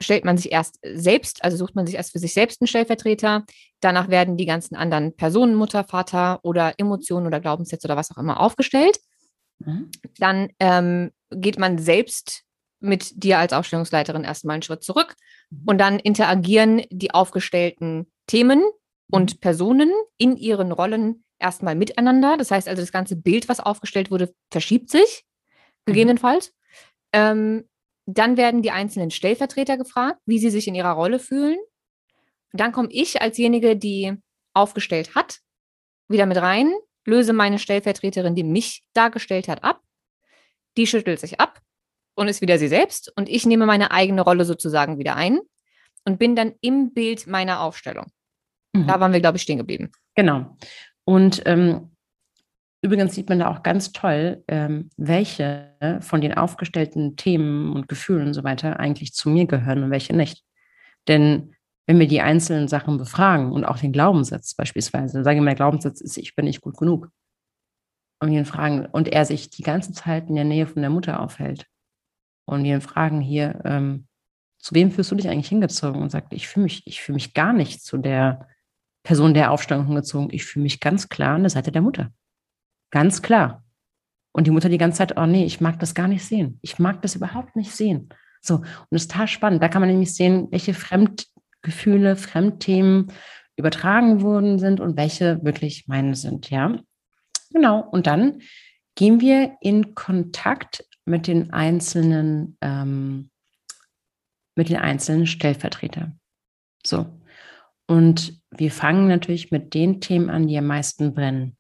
stellt man sich erst selbst, also sucht man sich erst für sich selbst einen Stellvertreter. Danach werden die ganzen anderen Personen, Mutter, Vater oder Emotionen oder Glaubenssätze oder was auch immer aufgestellt. Mhm. Dann ähm, geht man selbst mit dir als Aufstellungsleiterin erstmal einen Schritt zurück mhm. und dann interagieren die aufgestellten Themen und mhm. Personen in ihren Rollen erstmal miteinander. Das heißt also, das ganze Bild, was aufgestellt wurde, verschiebt sich, mhm. gegebenenfalls. Ähm, dann werden die einzelnen Stellvertreter gefragt, wie sie sich in ihrer Rolle fühlen. Dann komme ich alsjenige, die aufgestellt hat, wieder mit rein, löse meine Stellvertreterin, die mich dargestellt hat, ab. Die schüttelt sich ab und ist wieder sie selbst. Und ich nehme meine eigene Rolle sozusagen wieder ein und bin dann im Bild meiner Aufstellung. Mhm. Da waren wir, glaube ich, stehen geblieben. Genau. Und ähm, Übrigens sieht man da auch ganz toll, ähm, welche von den aufgestellten Themen und Gefühlen und so weiter eigentlich zu mir gehören und welche nicht. Denn wenn wir die einzelnen Sachen befragen und auch den Glaubenssatz beispielsweise, sagen wir, der Glaubenssatz ist, ich bin nicht gut genug. Und ihn fragen, und er sich die ganze Zeit in der Nähe von der Mutter aufhält. Und ihn fragen hier, ähm, zu wem fühlst du dich eigentlich hingezogen? Und sagt, ich fühle mich, ich fühle mich gar nicht zu der Person der Aufstellung hingezogen. Ich fühle mich ganz klar an der Seite der Mutter. Ganz klar. Und die Mutter die ganze Zeit, oh nee, ich mag das gar nicht sehen. Ich mag das überhaupt nicht sehen. So, und das ist total spannend. Da kann man nämlich sehen, welche Fremdgefühle, Fremdthemen übertragen worden sind und welche wirklich meine sind, ja. Genau. Und dann gehen wir in Kontakt mit den einzelnen, ähm, mit den einzelnen Stellvertretern. So. Und wir fangen natürlich mit den Themen an, die am meisten brennen.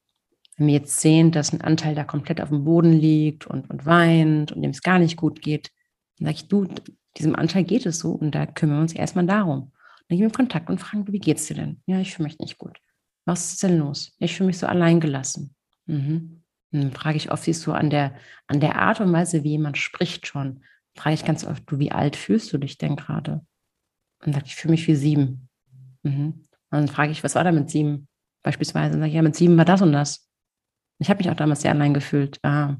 Wenn wir jetzt sehen, dass ein Anteil da komplett auf dem Boden liegt und, und weint und dem es gar nicht gut geht, dann sage ich, du, diesem Anteil geht es so und da kümmern wir uns erstmal darum. Dann gehen wir in Kontakt und fragen, wie geht's dir denn? Ja, ich fühle mich nicht gut. Was ist denn los? Ich fühle mich so allein gelassen. Mhm. Dann frage ich oft, siehst du an der, an der Art und Weise, wie jemand spricht schon, frage ich ganz oft, du, wie alt fühlst du dich denn gerade? Und sage ich, fühle mich wie sieben. Mhm. Und dann frage ich, was war da mit sieben? Beispielsweise, und sage ich, ja, mit sieben war das und das. Ich habe mich auch damals sehr allein gefühlt. Ah.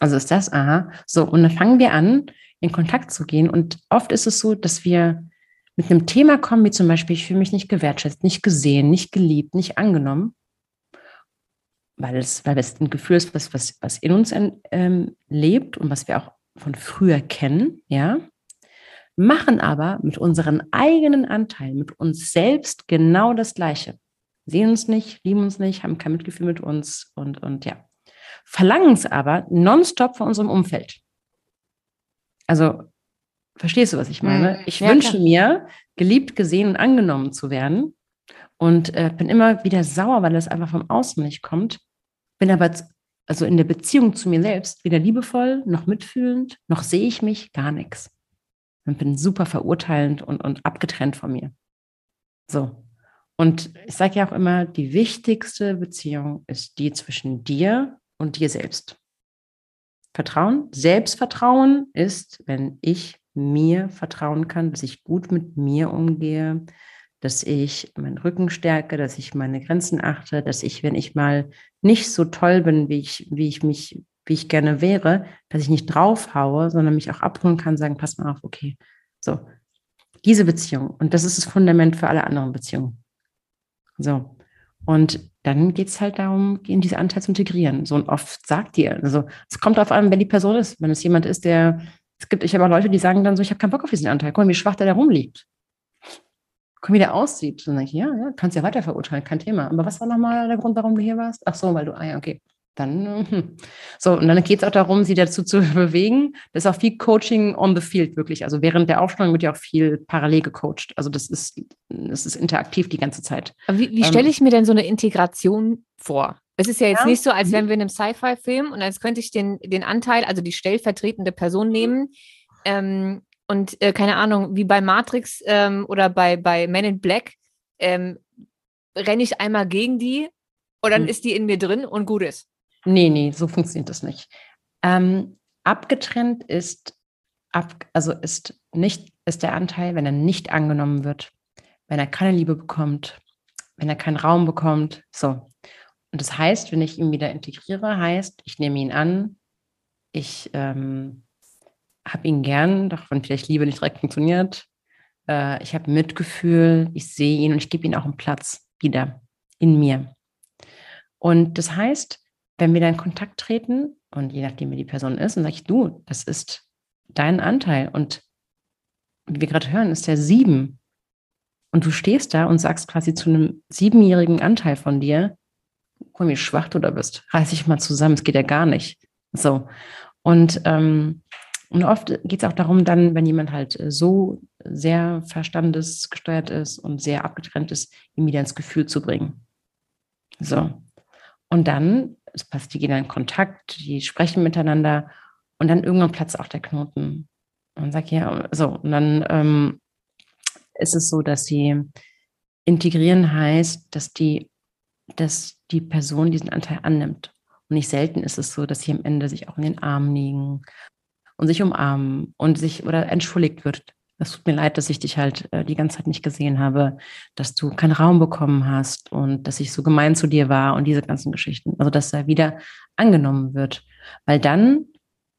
Also ist das, aha. So, und dann fangen wir an, in Kontakt zu gehen. Und oft ist es so, dass wir mit einem Thema kommen, wie zum Beispiel, ich fühle mich nicht gewertschätzt, nicht gesehen, nicht geliebt, nicht angenommen, weil es, weil es ein Gefühl ist, was, was, was in uns ähm, lebt und was wir auch von früher kennen, ja, machen aber mit unseren eigenen Anteilen, mit uns selbst genau das Gleiche sehen uns nicht, lieben uns nicht, haben kein Mitgefühl mit uns und, und ja. verlangen es aber nonstop von unserem Umfeld. Also, verstehst du, was ich meine? Mhm. Ich Ja, wünsche klar. mir, geliebt, gesehen und angenommen zu werden und äh, bin immer wieder sauer, weil es einfach vom Außen nicht kommt. Bin aber also in der Beziehung zu mir selbst weder liebevoll noch mitfühlend, noch sehe ich mich gar nichts. Und bin super verurteilend und, und abgetrennt von mir. So. Und ich sage ja auch immer, die wichtigste Beziehung ist die zwischen dir und dir selbst. Vertrauen, Selbstvertrauen ist, wenn ich mir vertrauen kann, dass ich gut mit mir umgehe, dass ich meinen Rücken stärke, dass ich meine Grenzen achte, dass ich, wenn ich mal nicht so toll bin, wie ich, wie ich mich, wie ich gerne wäre, dass ich nicht draufhaue, sondern mich auch abholen kann, sagen, pass mal auf, okay. So. Diese Beziehung. Und das ist das Fundament für alle anderen Beziehungen. So. Und dann geht es halt darum, in diese Anteil zu integrieren. So und oft sagt ihr, also es kommt darauf an, wer die Person ist. Wenn es jemand ist, der, es gibt, ich habe auch Leute, die sagen dann so, ich habe keinen Bock auf diesen Anteil. Guck mal, wie schwach der da rumliegt. Mal, wie der aussieht. Und dann denke ich, ja, ja, kannst ja weiter verurteilen, kein Thema. Aber was war nochmal der Grund, warum du hier warst? Ach so, weil du, ah ja, okay. Dann, hm. so, und dann geht es auch darum, sie dazu zu bewegen. Das ist auch viel Coaching on the field, wirklich. Also während der Aufstellung wird ja auch viel parallel gecoacht. Also das ist, das ist interaktiv die ganze Zeit. Aber wie, wie Ähm, stelle ich mir denn so eine Integration vor? Es ist ja jetzt Ja. nicht so, als Mhm. wären wir in einem Sci-Fi-Film und als könnte ich den, den Anteil, also die stellvertretende Person nehmen ähm, und äh, keine Ahnung, wie bei Matrix ähm, oder bei, bei Men in Black, ähm, renne ich einmal gegen die und dann Mhm. ist die in mir drin und gut ist. Nee, nee, so funktioniert das nicht. Ähm, abgetrennt ist, ab, also ist nicht, ist der Anteil, wenn er nicht angenommen wird, wenn er keine Liebe bekommt, wenn er keinen Raum bekommt. So. Und das heißt, wenn ich ihn wieder integriere, heißt, ich nehme ihn an, ich ähm, habe ihn gern, doch wenn vielleicht Liebe nicht direkt funktioniert. Äh, ich habe Mitgefühl, ich sehe ihn und ich gebe ihm auch einen Platz wieder in mir. Und das heißt, wenn wir da in Kontakt treten und je nachdem, wie die Person ist, dann sage ich, du, das ist dein Anteil. Und wie wir gerade hören, ist der sieben. Und du stehst da und sagst quasi zu einem siebenjährigen Anteil von dir, guck mal, wie schwach du da bist. Reiß dich mal zusammen, es geht ja gar nicht. So. Und, ähm, und oft geht es auch darum, dann, wenn jemand halt äh, so sehr verstandesgesteuert ist und sehr abgetrennt ist, ihn wieder ins Gefühl zu bringen. So. Und dann, es passt, die gehen dann in Kontakt, die sprechen miteinander und dann irgendwann platzt auch der Knoten. Und sag ja, so, und dann ähm, ist es so, dass sie integrieren heißt, dass die, dass die Person diesen Anteil annimmt. Und nicht selten ist es so, dass sie am Ende sich auch in den Armen liegen und sich umarmen und sich oder entschuldigt wird. Es tut mir leid, dass ich dich halt äh, die ganze Zeit nicht gesehen habe, dass du keinen Raum bekommen hast und dass ich so gemein zu dir war und diese ganzen Geschichten. Also, dass er wieder angenommen wird. Weil dann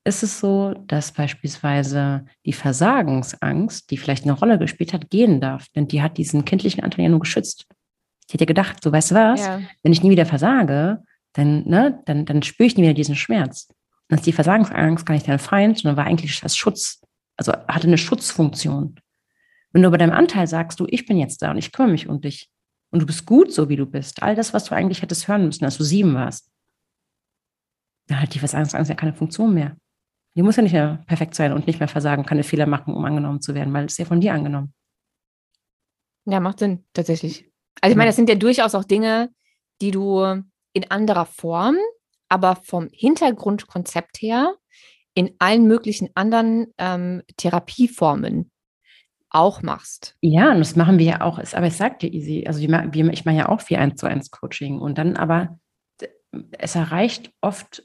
ist es so, dass beispielsweise die Versagensangst, die vielleicht eine Rolle gespielt hat, gehen darf. Denn die hat diesen kindlichen Anteil ja nur geschützt. Die hat ja gedacht, so weißt du was, Ja. wenn ich nie wieder versage, dann, ne, dann, dann spüre ich nie wieder diesen Schmerz. Dann ist die Versagensangst gar nicht dein Feind, sondern war eigentlich das Schutz. Also hatte eine Schutzfunktion. Wenn du bei deinem Anteil sagst, du, ich bin jetzt da und ich kümmere mich um dich und du bist gut so, wie du bist, all das, was du eigentlich hättest hören müssen, als du sieben warst, dann hat die Versagensangst ja keine Funktion mehr. Die muss ja nicht mehr perfekt sein und nicht mehr versagen, keine Fehler machen, um angenommen zu werden, weil es ist ja von dir angenommen. Ja, macht Sinn, tatsächlich. Also ich meine, das sind ja durchaus auch Dinge, die du in anderer Form, aber vom Hintergrundkonzept her in allen möglichen anderen ähm, Therapieformen auch machst. Ja, und das machen wir ja auch. Aber ich sag dir, Easy, also wir, wir, ich mache ja auch viel 1 zu 1 Coaching und dann aber, es erreicht oft,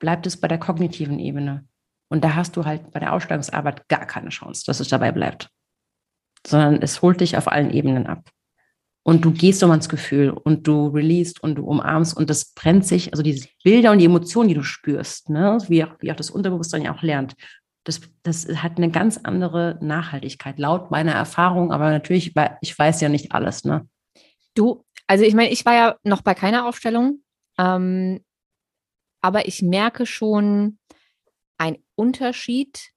bleibt es bei der kognitiven Ebene. Und da hast du halt bei der Ausstellungsarbeit gar keine Chance, dass es dabei bleibt. Sondern es holt dich auf allen Ebenen ab. Und du gehst um ans Gefühl und du releasest und du umarmst und das brennt sich, also diese Bilder und die Emotionen, die du spürst, ne, wie, auch, wie auch das Unterbewusstsein ja auch lernt, das, das hat eine ganz andere Nachhaltigkeit, laut meiner Erfahrung, aber natürlich, ich weiß ja nicht alles, ne? Du, also ich meine, ich war ja noch bei keiner Aufstellung, ähm, aber ich merke schon einen Unterschied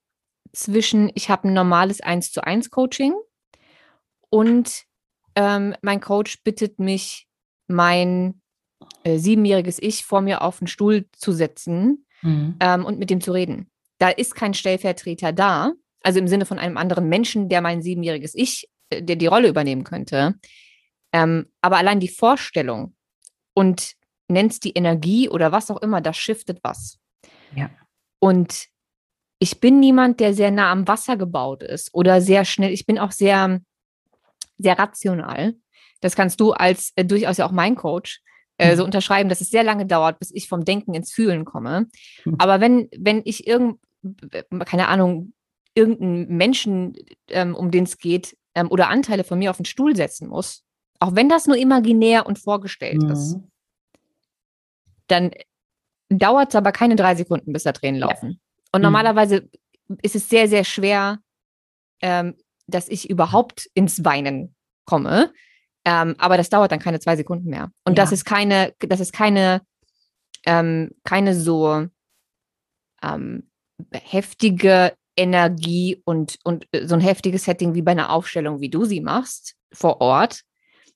zwischen, ich habe ein normales 1 zu 1 Coaching und ähm, mein Coach bittet mich, mein äh, siebenjähriges Ich vor mir auf den Stuhl zu setzen Mhm. ähm, und mit dem zu reden. Da ist kein Stellvertreter da, also im Sinne von einem anderen Menschen, der mein siebenjähriges Ich, äh, der die Rolle übernehmen könnte. Ähm, aber allein die Vorstellung und nennst die Energie oder was auch immer, das shiftet was. Ja. Und ich bin niemand, der sehr nah am Wasser gebaut ist oder sehr schnell. Ich bin auch sehr, sehr rational. Das kannst du als äh, durchaus ja auch mein Coach äh, so Mhm. unterschreiben, dass es sehr lange dauert, bis ich vom Denken ins Fühlen komme. Mhm. Aber wenn, wenn ich irgend, keine Ahnung, irgendeinen Menschen, ähm, um den es geht, ähm, oder Anteile von mir auf den Stuhl setzen muss, auch wenn das nur imaginär und vorgestellt ist, Mhm. dann dauert es aber keine drei Sekunden, bis da Tränen Ja. laufen. Und Mhm. normalerweise ist es sehr, sehr schwer, ähm, dass ich überhaupt ins Weinen komme. Ähm, aber das dauert dann keine zwei Sekunden mehr. Und das Ja. ist keine, das ist keine, ähm, keine so ähm, heftige Energie und, und äh, so ein heftiges Setting wie bei einer Aufstellung, wie du sie machst, vor Ort.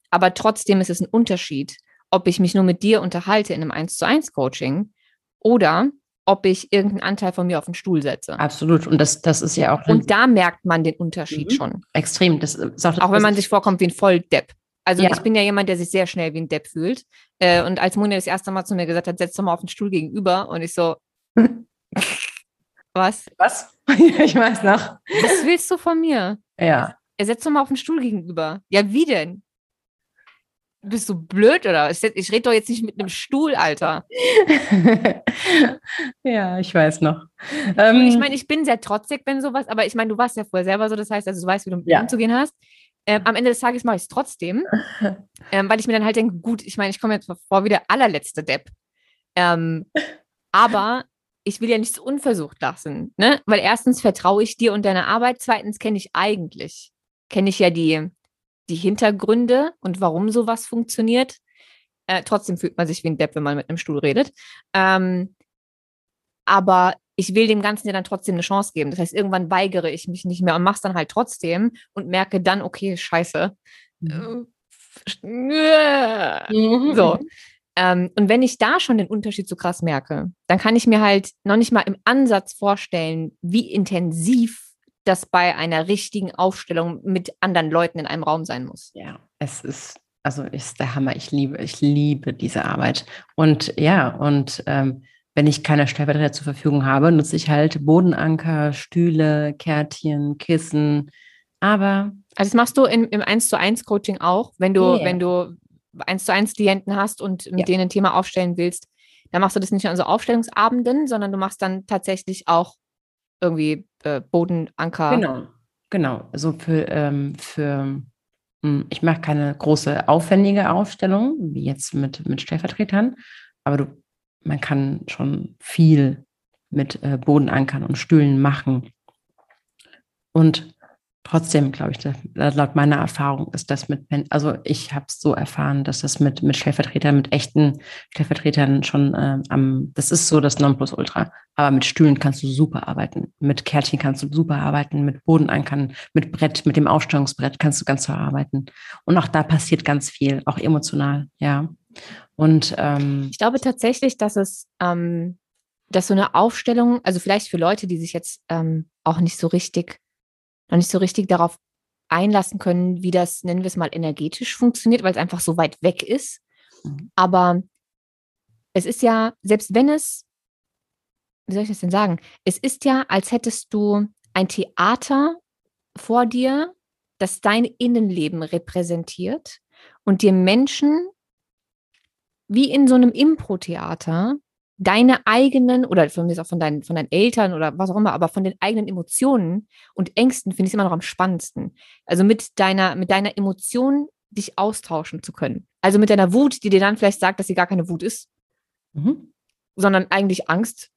Aber trotzdem ist es ein Unterschied, ob ich mich nur mit dir unterhalte in einem 1 zu 1 Coaching oder ob ich irgendeinen Anteil von mir auf den Stuhl setze. Absolut. Und das, das ist ja auch Und da merkt man den Unterschied Mhm. schon. extrem. Das ist auch, das, Auch wenn man sich vorkommt wie ein Volldepp. Also Ja. ich bin ja jemand, der sich sehr schnell wie ein Depp fühlt. Äh, und als Moni das erste Mal zu mir gesagt hat, setz doch mal auf den Stuhl gegenüber. Und ich so, was? Was? ich weiß noch. Was willst du von mir? Ja. Er setzt doch mal auf den Stuhl gegenüber. Ja, wie denn? Bist du blöd oder? Ich, ich rede doch jetzt nicht mit einem Stuhl, Alter. ja, ich weiß noch. Ähm, ich meine, ich bin sehr trotzig, wenn sowas, aber ich meine, du warst ja vorher selber so, das heißt, also du weißt, wie du Ja. umzugehen hast. Ähm, am Ende des Tages mache ich es trotzdem, ähm, weil ich mir dann halt denke, gut, ich meine, ich komme jetzt vor wie der allerletzte Depp. Ähm, aber ich will ja nichts unversucht lassen, ne? Weil erstens vertraue ich dir und deiner Arbeit, zweitens kenne ich eigentlich, kenne ich ja die, die Hintergründe und warum sowas funktioniert. Äh, trotzdem fühlt man sich wie ein Depp, wenn man mit einem Stuhl redet. Ähm, aber ich will dem Ganzen ja dann trotzdem eine Chance geben. Das heißt, irgendwann weigere ich mich nicht mehr und mache es dann halt trotzdem und merke dann, okay, scheiße. Mhm. Äh, Mhm. So. Ähm, und wenn ich da schon den Unterschied so krass merke, dann kann ich mir halt noch nicht mal im Ansatz vorstellen, wie intensiv das bei einer richtigen Aufstellung mit anderen Leuten in einem Raum sein muss. Ja, es ist, also ist der Hammer. Ich liebe, ich liebe diese Arbeit. Und ja, und ähm, wenn ich keine Stellvertreter zur Verfügung habe, nutze ich halt Bodenanker, Stühle, Kärtchen, Kissen. Aber Also das machst du in, im 1 zu 1 Coaching auch, wenn du, Ja. wenn du 1 zu 1 Klienten hast und mit Ja. denen ein Thema aufstellen willst, dann machst du das nicht nur an so Aufstellungsabenden, sondern du machst dann tatsächlich auch irgendwie äh, Bodenanker. Genau, genau. So für, ähm, für hm, ich mache keine große, aufwendige Aufstellung, wie jetzt mit, mit Stellvertretern, aber du, man kann schon viel mit äh, Bodenankern und Stühlen machen. Und trotzdem, glaube ich, laut meiner Erfahrung ist das mit, also ich habe es so erfahren, dass das mit, mit Stellvertretern, mit echten Stellvertretern schon ähm, am, das ist so das Nonplusultra. Aber mit Stühlen kannst du super arbeiten. Mit Kärtchen kannst du super arbeiten. Mit Bodenankern, mit Brett, mit dem Aufstellungsbrett kannst du ganz toll arbeiten. Und auch da passiert ganz viel, auch emotional, ja. Und ähm, Ich glaube tatsächlich, dass es, ähm, dass so eine Aufstellung, also vielleicht für Leute, die sich jetzt ähm, auch nicht so richtig, noch nicht so richtig darauf einlassen können, wie das, nennen wir es mal, energetisch funktioniert, weil es einfach so weit weg ist. Mhm. Aber es ist ja, selbst wenn es, wie soll ich das denn sagen? Es ist ja, als hättest du ein Theater vor dir, das dein Innenleben repräsentiert und dir Menschen wie in so einem Impro-Theater deine eigenen, oder von mir ist auch von deinen, von deinen Eltern oder was auch immer, aber von den eigenen Emotionen und Ängsten finde ich es immer noch am spannendsten. Also mit deiner, mit deiner Emotion dich austauschen zu können. Also mit deiner Wut, die dir dann vielleicht sagt, dass sie gar keine Wut ist, mhm. sondern eigentlich Angst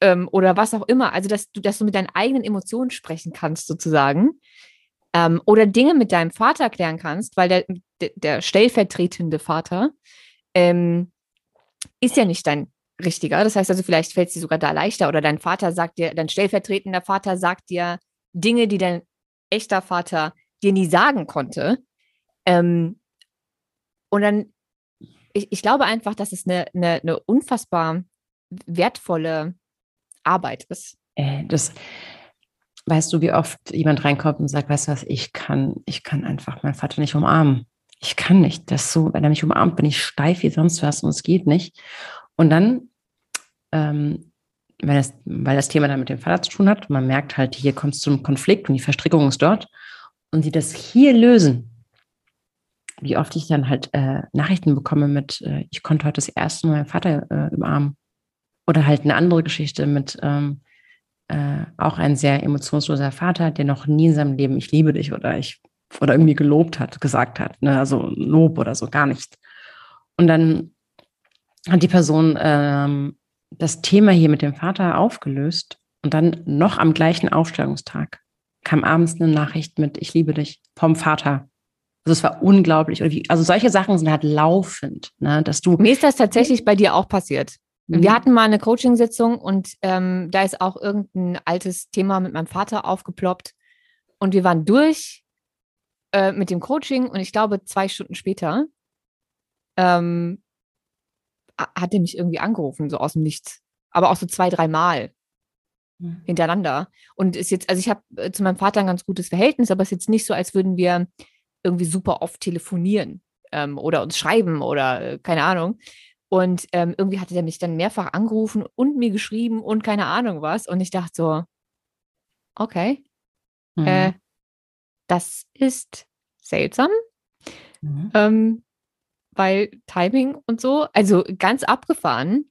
ähm, oder was auch immer. Also dass du, dass du mit deinen eigenen Emotionen sprechen kannst, sozusagen. Ähm, oder Dinge mit deinem Vater klären kannst, weil der, der, der stellvertretende Vater ähm, ist ja nicht dein richtiger. Das heißt also, vielleicht fällt es dir sogar da leichter oder dein Vater sagt dir, dein stellvertretender Vater sagt dir Dinge, die dein echter Vater dir nie sagen konnte. Ähm, und dann ich, ich glaube einfach, dass es eine, eine, eine unfassbar wertvolle Arbeit ist. Äh, das, weißt du, wie oft jemand reinkommt und sagt, weißt du was, ich kann, ich kann einfach meinen Vater nicht umarmen. Ich kann nicht. Das so, wenn er mich umarmt, bin ich steif wie sonst was und es geht nicht. Und dann, ähm, weil, das, weil das Thema dann mit dem Vater zu tun hat, man merkt halt, hier kommt es zum Konflikt und die Verstrickung ist dort und sie das hier lösen, wie oft ich dann halt äh, Nachrichten bekomme mit, äh, ich konnte heute das erste Mal meinen Vater äh, umarmen. Oder halt eine andere Geschichte mit ähm, äh, auch ein sehr emotionsloser Vater, der noch nie in seinem Leben ich liebe dich oder ich oder irgendwie gelobt hat, gesagt hat. Ne? Also Lob oder so, gar nicht. Und dann hat die Person ähm, das Thema hier mit dem Vater aufgelöst und dann noch am gleichen Aufstellungstag kam abends eine Nachricht mit Ich liebe dich vom Vater. Also es war unglaublich. Also solche Sachen sind halt laufend, ne? dass du. Mir ist das tatsächlich bei dir auch passiert. Mhm. Wir hatten mal eine Coaching-Sitzung und ähm, da ist auch irgendein altes Thema mit meinem Vater aufgeploppt. Und wir waren durch äh, mit dem Coaching und ich glaube, zwei Stunden später ähm, hat er mich irgendwie angerufen, so aus dem Nichts. Aber auch so zwei, dreimal mhm. hintereinander. Und ist jetzt, also ich habe äh, zu meinem Vater ein ganz gutes Verhältnis, aber es ist jetzt nicht so, als würden wir irgendwie super oft telefonieren ähm, oder uns schreiben oder äh, keine Ahnung. Und ähm, irgendwie hatte der mich dann mehrfach angerufen und mir geschrieben und keine Ahnung was. Und ich dachte so, okay, mhm. äh, das ist seltsam, mhm. ähm, weil Timing und so, also ganz abgefahren.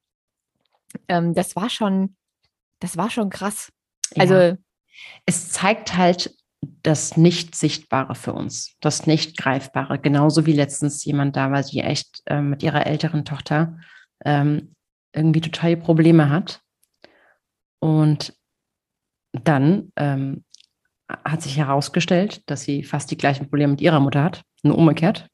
Ähm, das war schon, das war schon krass. Also ja. es zeigt halt das Nicht-Sichtbare für uns, das Nicht-Greifbare. Genauso wie letztens jemand da war, die echt äh, mit ihrer älteren Tochter ähm, irgendwie total Probleme hat. Und dann ähm, hat sich herausgestellt, dass sie fast die gleichen Probleme mit ihrer Mutter hat, nur umgekehrt.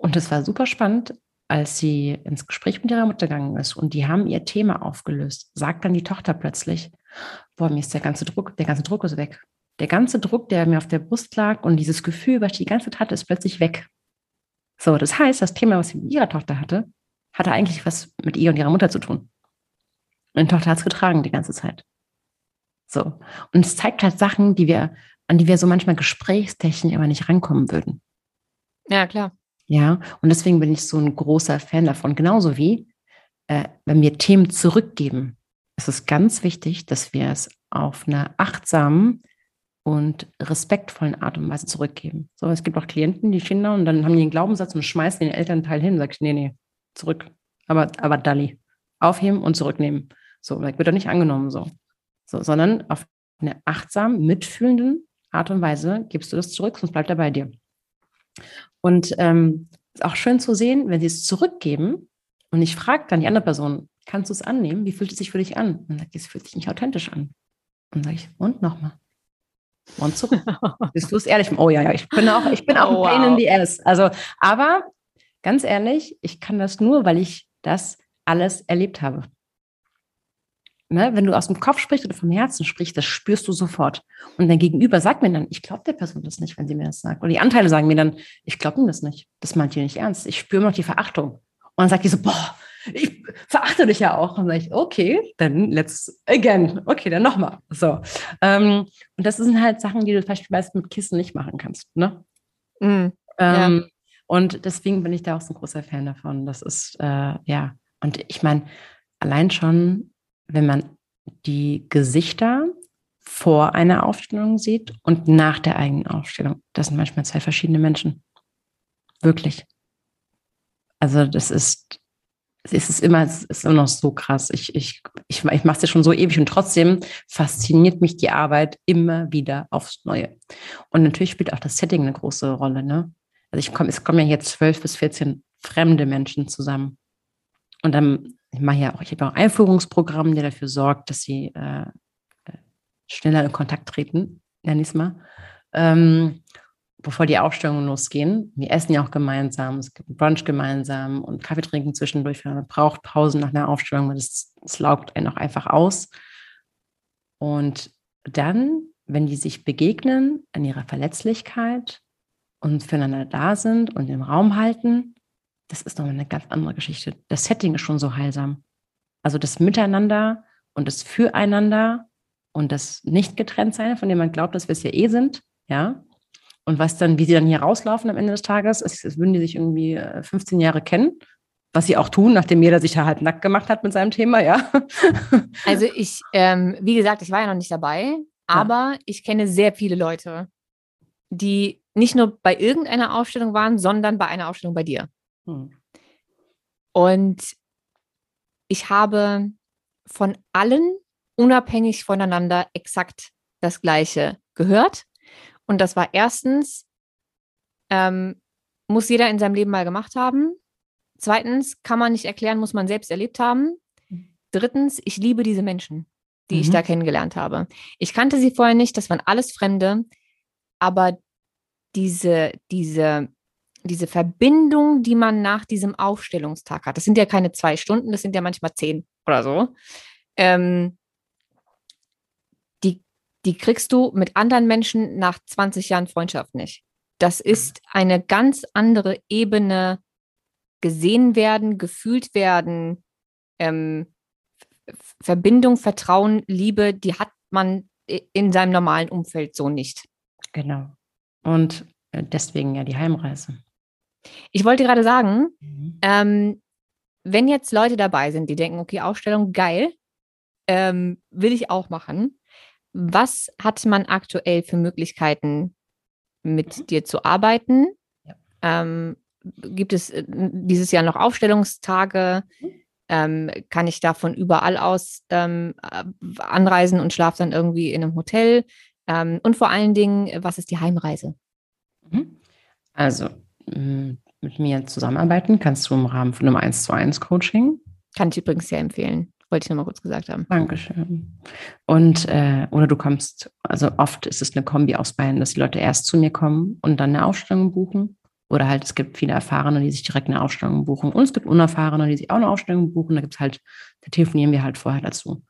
Und es war super spannend, als sie ins Gespräch mit ihrer Mutter gegangen ist und die haben ihr Thema aufgelöst, sagt dann die Tochter plötzlich, boah, mir ist der ganze Druck, der ganze Druck ist weg. Der ganze Druck, der mir auf der Brust lag und dieses Gefühl, was ich die ganze Zeit hatte, ist plötzlich weg. So, das heißt, das Thema, was sie mit ihrer Tochter hatte, hatte eigentlich was mit ihr und ihrer Mutter zu tun. Und die Tochter hat es getragen die ganze Zeit. So. Und es zeigt halt Sachen, die wir, an die wir so manchmal gesprächstechnisch aber nicht rankommen würden. Ja, klar. Ja, und deswegen bin ich so ein großer Fan davon. Genauso wie, äh, wenn wir Themen zurückgeben, ist es ganz wichtig, dass wir es auf einer achtsamen, und respektvollen Art und Weise zurückgeben. So, es gibt auch Klienten, die Kinder, und dann haben die einen Glaubenssatz und schmeißen den Elternteil hin. Sag ich, nee, nee, zurück. Aber, aber Dalli. Aufheben und zurücknehmen. So, wird doch nicht angenommen so. so. Sondern auf eine achtsam, mitfühlenden Art und Weise gibst du das zurück, sonst bleibt er bei dir. Und ähm, ist auch schön zu sehen, wenn sie es zurückgeben und ich frage dann die andere Person, kannst du es annehmen? Wie fühlt es sich für dich an? Und dann sagt, es fühlt sich nicht authentisch an. Und sage ich, und nochmal. Und so. Bist du es ehrlich? Oh ja, ja, ich bin auch, ich bin auch oh, ein Pain wow. in the Ass. Also, aber ganz ehrlich, ich kann das nur, weil ich das alles erlebt habe. Ne? Wenn du aus dem Kopf sprichst oder vom Herzen sprichst, das spürst du sofort. Und dein Gegenüber sagt mir dann, ich glaube der Person das nicht, wenn sie mir das sagt. Oder die Anteile sagen mir dann, ich glaube ihm das nicht. Das meint ihr nicht ernst. Ich spüre noch die Verachtung. Und dann sagt die so, boah, ich verachte dich ja auch. Und dann sage ich, okay, dann let's again. Okay, dann nochmal. So. Ähm, und das sind halt Sachen, die du beispielsweise mit Kissen nicht machen kannst. Ne? Mm, ähm, ja. Und deswegen bin ich da auch so ein großer Fan davon. Das ist, äh, ja. Und ich meine, allein schon, wenn man die Gesichter vor einer Aufstellung sieht und nach der eigenen Aufstellung, das sind manchmal zwei verschiedene Menschen. Wirklich. Also das ist es ist immer, es ist immer noch so krass. Ich, ich, ich, ich mache es ja schon so ewig und trotzdem fasziniert mich die Arbeit immer wieder aufs Neue. Und natürlich spielt auch das Setting eine große Rolle. Ne? Also ich komme, es kommen ja jetzt zwölf bis 14 fremde Menschen zusammen. Und dann, ich mache ja auch, ich habe auch ein Einführungsprogramm, der dafür sorgt, dass sie äh, äh schneller in Kontakt treten, nenne ich es mal. Ähm, bevor die Aufstellungen losgehen. Wir essen ja auch gemeinsam, es gibt Brunch gemeinsam und Kaffee trinken zwischendurch. Man braucht Pausen nach einer Aufstellung, weil das, das laugt einen auch einfach aus. Und dann, wenn die sich begegnen an ihrer Verletzlichkeit und füreinander da sind und im Raum halten, das ist nochmal eine ganz andere Geschichte. Das Setting ist schon so heilsam. Also das Miteinander und das Füreinander und das Nicht-Getrenntsein, von dem man glaubt, dass wir es ja eh sind, ja. Und was dann, wie sie dann hier rauslaufen am Ende des Tages, ist, als würden die sich irgendwie 15 äh, Jahre kennen, was sie auch tun, nachdem jeder sich da halt nackt gemacht hat mit seinem Thema, ja. Also ich, ähm, wie gesagt, ich war ja noch nicht dabei, aber ja. ich kenne sehr viele Leute, die nicht nur bei irgendeiner Ausstellung waren, sondern bei einer Ausstellung bei dir. Hm. Und ich habe von allen unabhängig voneinander exakt das Gleiche gehört. Und das war erstens, ähm, muss jeder in seinem Leben mal gemacht haben. Zweitens, kann man nicht erklären, muss man selbst erlebt haben. Drittens, ich liebe diese Menschen, die mhm. ich da kennengelernt habe. Ich kannte sie vorher nicht, das waren alles Fremde, aber diese, diese, diese Verbindung, die man nach diesem Aufstellungstag hat, das sind ja keine zwei Stunden, das sind ja manchmal zehn oder so, ähm, die, die kriegst du mit anderen Menschen nach 20 Jahren Freundschaft nicht. Das mhm. ist eine ganz andere Ebene, gesehen werden, gefühlt werden, ähm, Verbindung, Vertrauen, Liebe, die hat man in seinem normalen Umfeld so nicht. Genau. Und äh, deswegen ja die Heimreise. Ich wollte gerade sagen, mhm. ähm, wenn jetzt Leute dabei sind, die denken, okay, Ausstellung geil, ähm, will ich auch machen. Was hat man aktuell für Möglichkeiten, mit mhm. dir zu arbeiten? Ja. Ähm, gibt es äh, dieses Jahr noch Aufstellungstage? Mhm. Ähm, kann ich da von überall aus ähm, äh, anreisen und schlafe dann irgendwie in einem Hotel? Ähm, und vor allen Dingen, was ist die Heimreise? Mhm. Also, mit mir zusammenarbeiten kannst du im Rahmen von einem 1 zu 1 Coaching. Kann ich übrigens sehr empfehlen. Wollte ich nochmal kurz gesagt haben. Dankeschön. Und, äh, oder du kommst, also oft ist es eine Kombi aus beiden, dass die Leute erst zu mir kommen und dann eine Ausstellung buchen. Oder halt, es gibt viele Erfahrene, die sich direkt eine Ausstellung buchen. Und es gibt Unerfahrene, die sich auch eine Ausstellung buchen. Da gibt es halt, da telefonieren wir halt vorher dazu.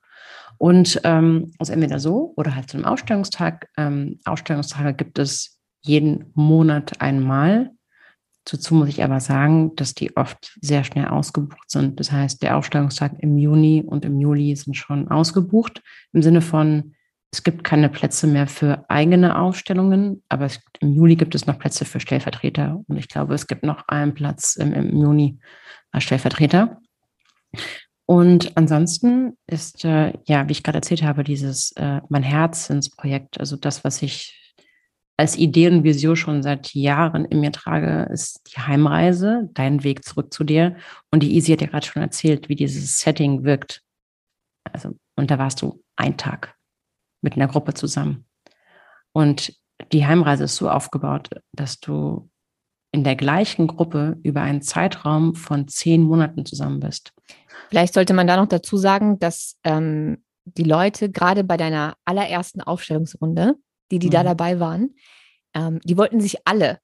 Und ähm, also entweder so oder halt zu einem Ausstellungstag. Ähm, Ausstellungstage gibt es jeden Monat einmal. Dazu muss ich aber sagen, dass die oft sehr schnell ausgebucht sind. Das heißt, der Ausstellungstag im Juni und im Juli sind schon ausgebucht. Im Sinne von, es gibt keine Plätze mehr für eigene Ausstellungen, aber es, im Juli gibt es noch Plätze für Stellvertreter. Und ich glaube, es gibt noch einen Platz im, im Juni als Stellvertreter. Und ansonsten ist, äh, ja, wie ich gerade erzählt habe, dieses äh, Mein Herz ins Projekt, also das, was ich als Idee und Vision schon seit Jahren in mir trage, ist die Heimreise, dein Weg zurück zu dir. Und die Easy hat ja gerade schon erzählt, wie dieses Setting wirkt. Also, und da warst du ein Tag mit einer Gruppe zusammen. Und die Heimreise ist so aufgebaut, dass du in der gleichen Gruppe über einen Zeitraum von zehn Monaten zusammen bist. Vielleicht sollte man da noch dazu sagen, dass ähm, die Leute gerade bei deiner allerersten Aufstellungsrunde, die, die mhm. da dabei waren, ähm, die wollten sich alle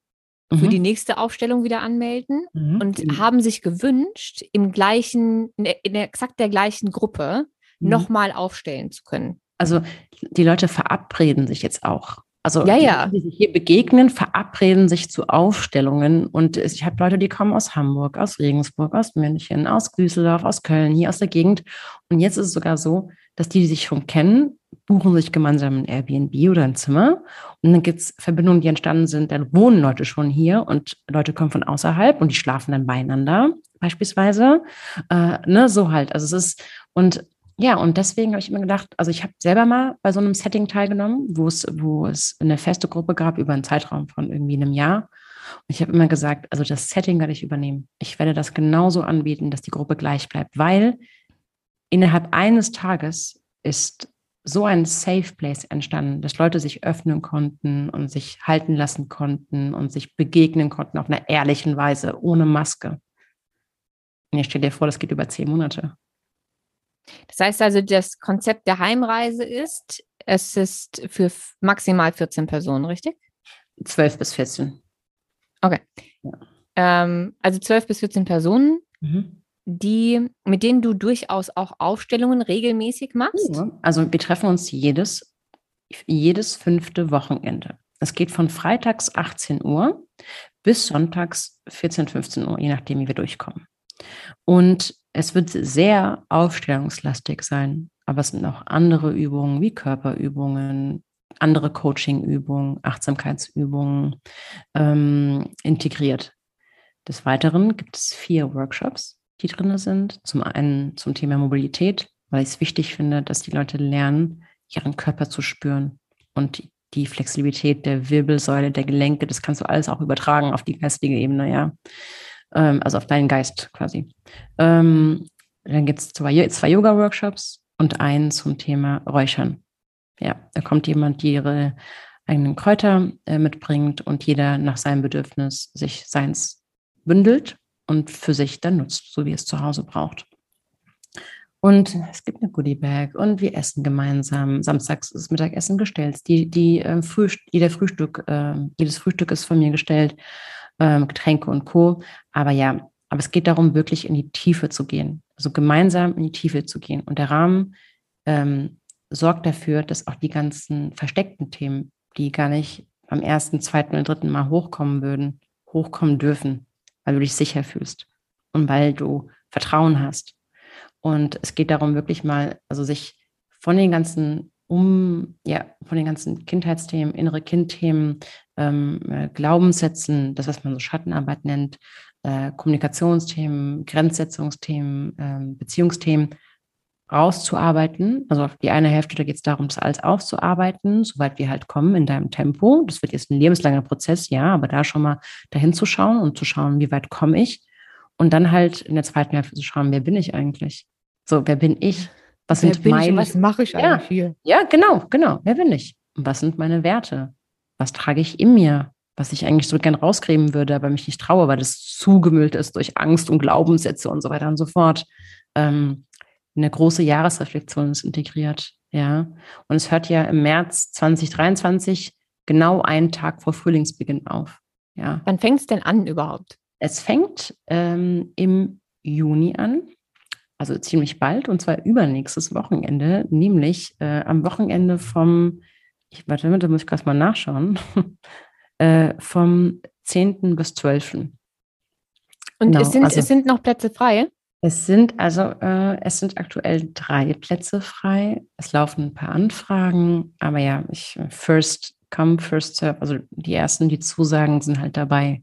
mhm. für die nächste Aufstellung wieder anmelden mhm. und haben sich gewünscht, im gleichen, in, der, in exakt der gleichen Gruppe mhm. nochmal aufstellen zu können. Also die Leute verabreden sich jetzt auch. Also ja, ja. Die, die sich hier begegnen, verabreden sich zu Aufstellungen. Und ich habe Leute, die kommen aus Hamburg, aus Regensburg, aus München, aus Düsseldorf, aus Köln, hier aus der Gegend. Und jetzt ist es sogar so, dass die, die sich schon kennen, buchen sich gemeinsam ein Airbnb oder ein Zimmer. Und dann gibt es Verbindungen, die entstanden sind, dann wohnen Leute schon hier und Leute kommen von außerhalb und die schlafen dann beieinander, beispielsweise. Äh, ne, so halt. Also es ist, und ja, und deswegen habe ich immer gedacht, also ich habe selber mal bei so einem Setting teilgenommen, wo es, wo es eine feste Gruppe gab über einen Zeitraum von irgendwie einem Jahr. Und ich habe immer gesagt, also das Setting werde ich übernehmen. Ich werde das genauso anbieten, dass die Gruppe gleich bleibt, weil innerhalb eines Tages ist so ein Safe Place entstanden, dass Leute sich öffnen konnten und sich halten lassen konnten und sich begegnen konnten auf einer ehrlichen Weise, ohne Maske. Und ich stelle dir vor, das geht über zehn Monate. Das heißt also, das Konzept der Heimreise ist, es ist für maximal 14 Personen, richtig? 12 bis 14. Okay. Ja. Ähm, also 12 bis 14 Personen, mhm. Die, mit denen du durchaus auch Aufstellungen regelmäßig machst? Ja. Also wir treffen uns jedes, jedes fünfte Wochenende. Es geht von freitags 18 Uhr bis sonntags 14, 15 Uhr, je nachdem, wie wir durchkommen. Und es wird sehr aufstellungslastig sein, aber es sind auch andere Übungen wie Körperübungen, andere Coachingübungen, Achtsamkeitsübungen ähm, integriert. Des Weiteren gibt es vier Workshops, die drin sind. Zum einen zum Thema Mobilität, weil ich es wichtig finde, dass die Leute lernen, ihren Körper zu spüren und die Flexibilität der Wirbelsäule, der Gelenke, das kannst du alles auch übertragen auf die geistige Ebene, ja. Ähm, also auf deinen Geist quasi. Ähm, dann gibt es zwei, zwei Yoga-Workshops und einen zum Thema Räuchern. Ja, da kommt jemand, die ihre eigenen Kräuter äh, mitbringt und jeder nach seinem Bedürfnis sich seins bündelt und für sich dann nutzt, so wie es zu Hause braucht. Und es gibt eine Goodie Bag und wir essen gemeinsam. Samstags ist Mittagessen gestellt. Die, die, äh, Frühst jeder Frühstück, äh, jedes Frühstück ist von mir gestellt, äh, Getränke und Co. Aber ja, aber es geht darum, wirklich in die Tiefe zu gehen. Also gemeinsam in die Tiefe zu gehen. Und der Rahmen ähm, sorgt dafür, dass auch die ganzen versteckten Themen, die gar nicht beim ersten, zweiten oder dritten Mal hochkommen würden, hochkommen dürfen weil du dich sicher fühlst und weil du Vertrauen hast. Und es geht darum, wirklich mal, also sich von den ganzen um, ja, von den ganzen Kindheitsthemen, innere Kindthemen, ähm, äh, Glaubenssätzen, das, was man so Schattenarbeit nennt, äh, Kommunikationsthemen, Grenzsetzungsthemen, äh, Beziehungsthemen, rauszuarbeiten. Also auf die eine Hälfte, da geht es darum, das alles aufzuarbeiten, soweit wir halt kommen in deinem Tempo. Das wird jetzt ein lebenslanger Prozess, ja, aber da schon mal dahin zu schauen und zu schauen, wie weit komme ich. Und dann halt in der zweiten Hälfte zu schauen, wer bin ich eigentlich? So, wer bin ich? Was wer sind meine? was mache ich ja, eigentlich hier? Ja, genau, genau. Wer bin ich? Und was sind meine Werte? Was trage ich in mir? Was ich eigentlich so gern rauskriegen würde, aber mich nicht traue, weil das zugemüllt ist durch Angst und Glaubenssätze und so weiter und so fort. Ähm, eine große Jahresreflexion ist integriert. Ja. Und es hört ja im März 2023 genau einen Tag vor Frühlingsbeginn auf. Ja. Wann fängt es denn an überhaupt? Es fängt ähm, im Juni an, also ziemlich bald, und zwar übernächstes Wochenende, nämlich äh, am Wochenende vom, ich warte, da muss ich gerade mal nachschauen, äh, vom 10. bis 12. Und genau, es, sind, also, es sind noch Plätze frei? Es sind also, äh, es sind aktuell drei Plätze frei. Es laufen ein paar Anfragen, aber ja, ich first come, first serve. Also die ersten, die zusagen, sind halt dabei.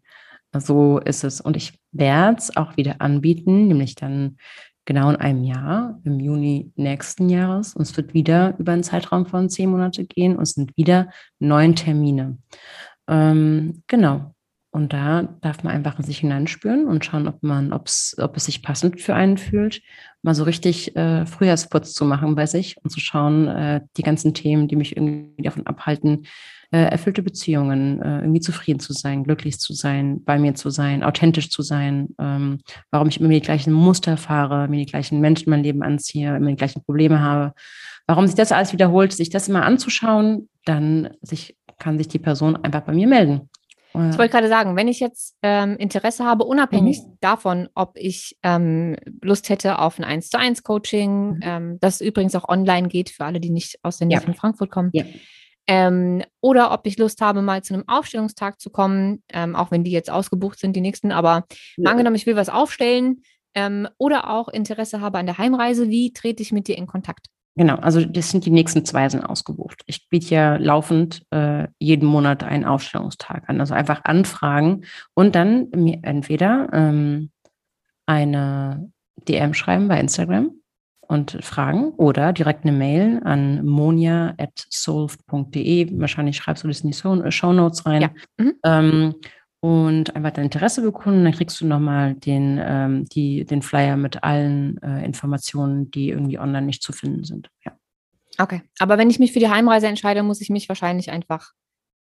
So ist es. Und ich werde es auch wieder anbieten, nämlich dann genau in einem Jahr, im Juni nächsten Jahres. Und es wird wieder über einen Zeitraum von zehn Monate gehen und es sind wieder neun Termine. Ähm, genau. Und da darf man einfach in sich hineinspüren und schauen, ob man, ob's, ob es sich passend für einen fühlt, mal so richtig äh, Frühjahrsputz zu machen bei sich und zu schauen, äh, die ganzen Themen, die mich irgendwie davon abhalten, äh, erfüllte Beziehungen, äh, irgendwie zufrieden zu sein, glücklich zu sein, bei mir zu sein, authentisch zu sein, ähm, warum ich immer die gleichen Muster fahre, mir die gleichen Menschen in mein Leben anziehe, immer die gleichen Probleme habe, warum sich das alles wiederholt, sich das immer anzuschauen, dann sich, kann sich die Person einfach bei mir melden ich wollte gerade sagen, wenn ich jetzt ähm, Interesse habe, unabhängig mhm. davon, ob ich ähm, Lust hätte auf ein 1 zu 1 Coaching, mhm. ähm, das übrigens auch online geht für alle, die nicht aus der Nähe ja. von Frankfurt kommen. Ja. Ähm, oder ob ich Lust habe, mal zu einem Aufstellungstag zu kommen, ähm, auch wenn die jetzt ausgebucht sind, die nächsten. Aber ja. angenommen, ich will was aufstellen ähm, oder auch Interesse habe an der Heimreise, wie trete ich mit dir in Kontakt? Genau, also das sind die nächsten zwei sind ausgebucht. Ich biete ja laufend äh, jeden Monat einen Aufstellungstag an. Also einfach anfragen und dann mir entweder ähm, eine DM schreiben bei Instagram und fragen oder direkt eine Mail an monia.solved.de. Wahrscheinlich schreibst du das in die Show Notes rein. Ja. Mhm. Ähm, und einfach dein Interesse bekunden. Dann kriegst du nochmal den, ähm, die, den Flyer mit allen äh, Informationen, die irgendwie online nicht zu finden sind. Ja. Okay, aber wenn ich mich für die Heimreise entscheide, muss ich mich wahrscheinlich einfach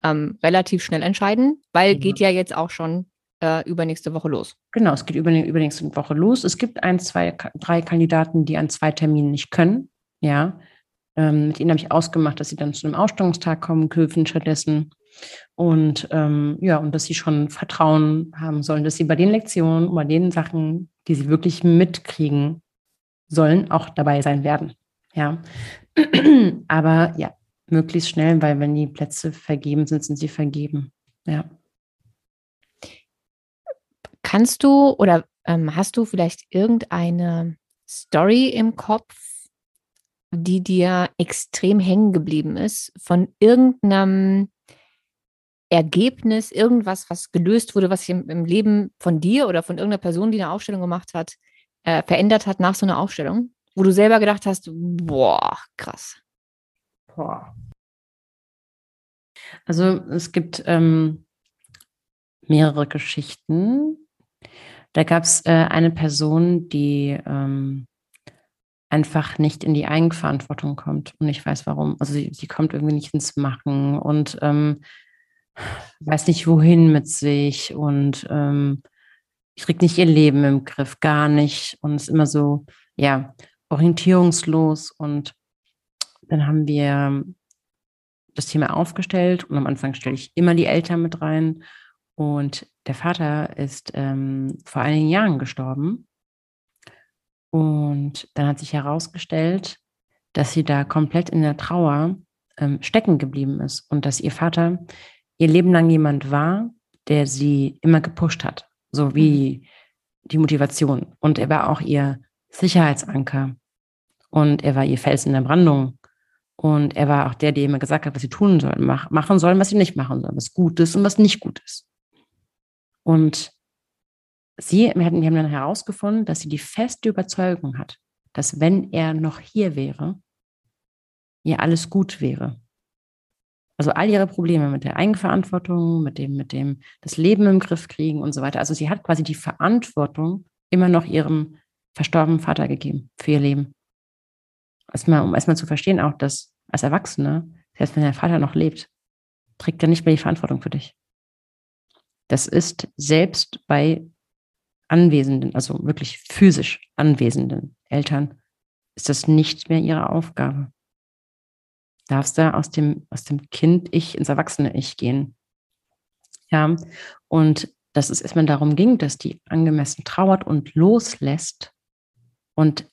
ähm, relativ schnell entscheiden, weil ja. geht ja jetzt auch schon äh, übernächste Woche los. Genau, es geht über, übernächste Woche los. Es gibt ein, zwei, drei Kandidaten, die an zwei Terminen nicht können. Ja, ähm, mit ihnen habe ich ausgemacht, dass sie dann zu einem Ausstellungstag kommen dürfen stattdessen. Und ähm, ja, und dass sie schon Vertrauen haben sollen, dass sie bei den Lektionen, bei den Sachen, die sie wirklich mitkriegen sollen, auch dabei sein werden. Ja. Aber ja, möglichst schnell, weil wenn die Plätze vergeben sind, sind sie vergeben. Ja. Kannst du oder ähm, hast du vielleicht irgendeine Story im Kopf, die dir extrem hängen geblieben ist, von irgendeinem Ergebnis, irgendwas, was gelöst wurde, was sich im, im Leben von dir oder von irgendeiner Person, die eine Aufstellung gemacht hat, äh, verändert hat nach so einer Aufstellung, wo du selber gedacht hast, boah, krass. Boah. Also es gibt ähm, mehrere Geschichten. Da gab es äh, eine Person, die ähm, einfach nicht in die Eigenverantwortung kommt. Und ich weiß warum. Also sie, sie kommt irgendwie nicht ins Machen und ähm, weiß nicht wohin mit sich und ähm, kriegt nicht ihr Leben im Griff, gar nicht. Und ist immer so, ja, orientierungslos. Und dann haben wir das Thema aufgestellt und am Anfang stelle ich immer die Eltern mit rein. Und der Vater ist ähm, vor einigen Jahren gestorben. Und dann hat sich herausgestellt, dass sie da komplett in der Trauer ähm, stecken geblieben ist und dass ihr Vater ihr Leben lang jemand war, der sie immer gepusht hat, so wie mhm. die Motivation. Und er war auch ihr Sicherheitsanker und er war ihr Fels in der Brandung. Und er war auch der, der immer gesagt hat, was sie tun sollen, mach, machen sollen, was sie nicht machen sollen, was gut ist und was nicht gut ist. Und sie, wir, hatten, wir haben dann herausgefunden, dass sie die feste Überzeugung hat, dass wenn er noch hier wäre, ihr alles gut wäre. Also all ihre Probleme mit der Eigenverantwortung, mit dem, mit dem das Leben im Griff kriegen und so weiter. Also sie hat quasi die Verantwortung immer noch ihrem verstorbenen Vater gegeben für ihr Leben. Erstmal, um erstmal zu verstehen, auch dass als Erwachsene, selbst wenn der Vater noch lebt, trägt er nicht mehr die Verantwortung für dich. Das ist selbst bei anwesenden, also wirklich physisch anwesenden Eltern, ist das nicht mehr ihre Aufgabe. Darfst du aus dem, aus dem Kind-Ich ins Erwachsene-Ich gehen. Ja, und dass es erstmal darum ging, dass die angemessen trauert und loslässt und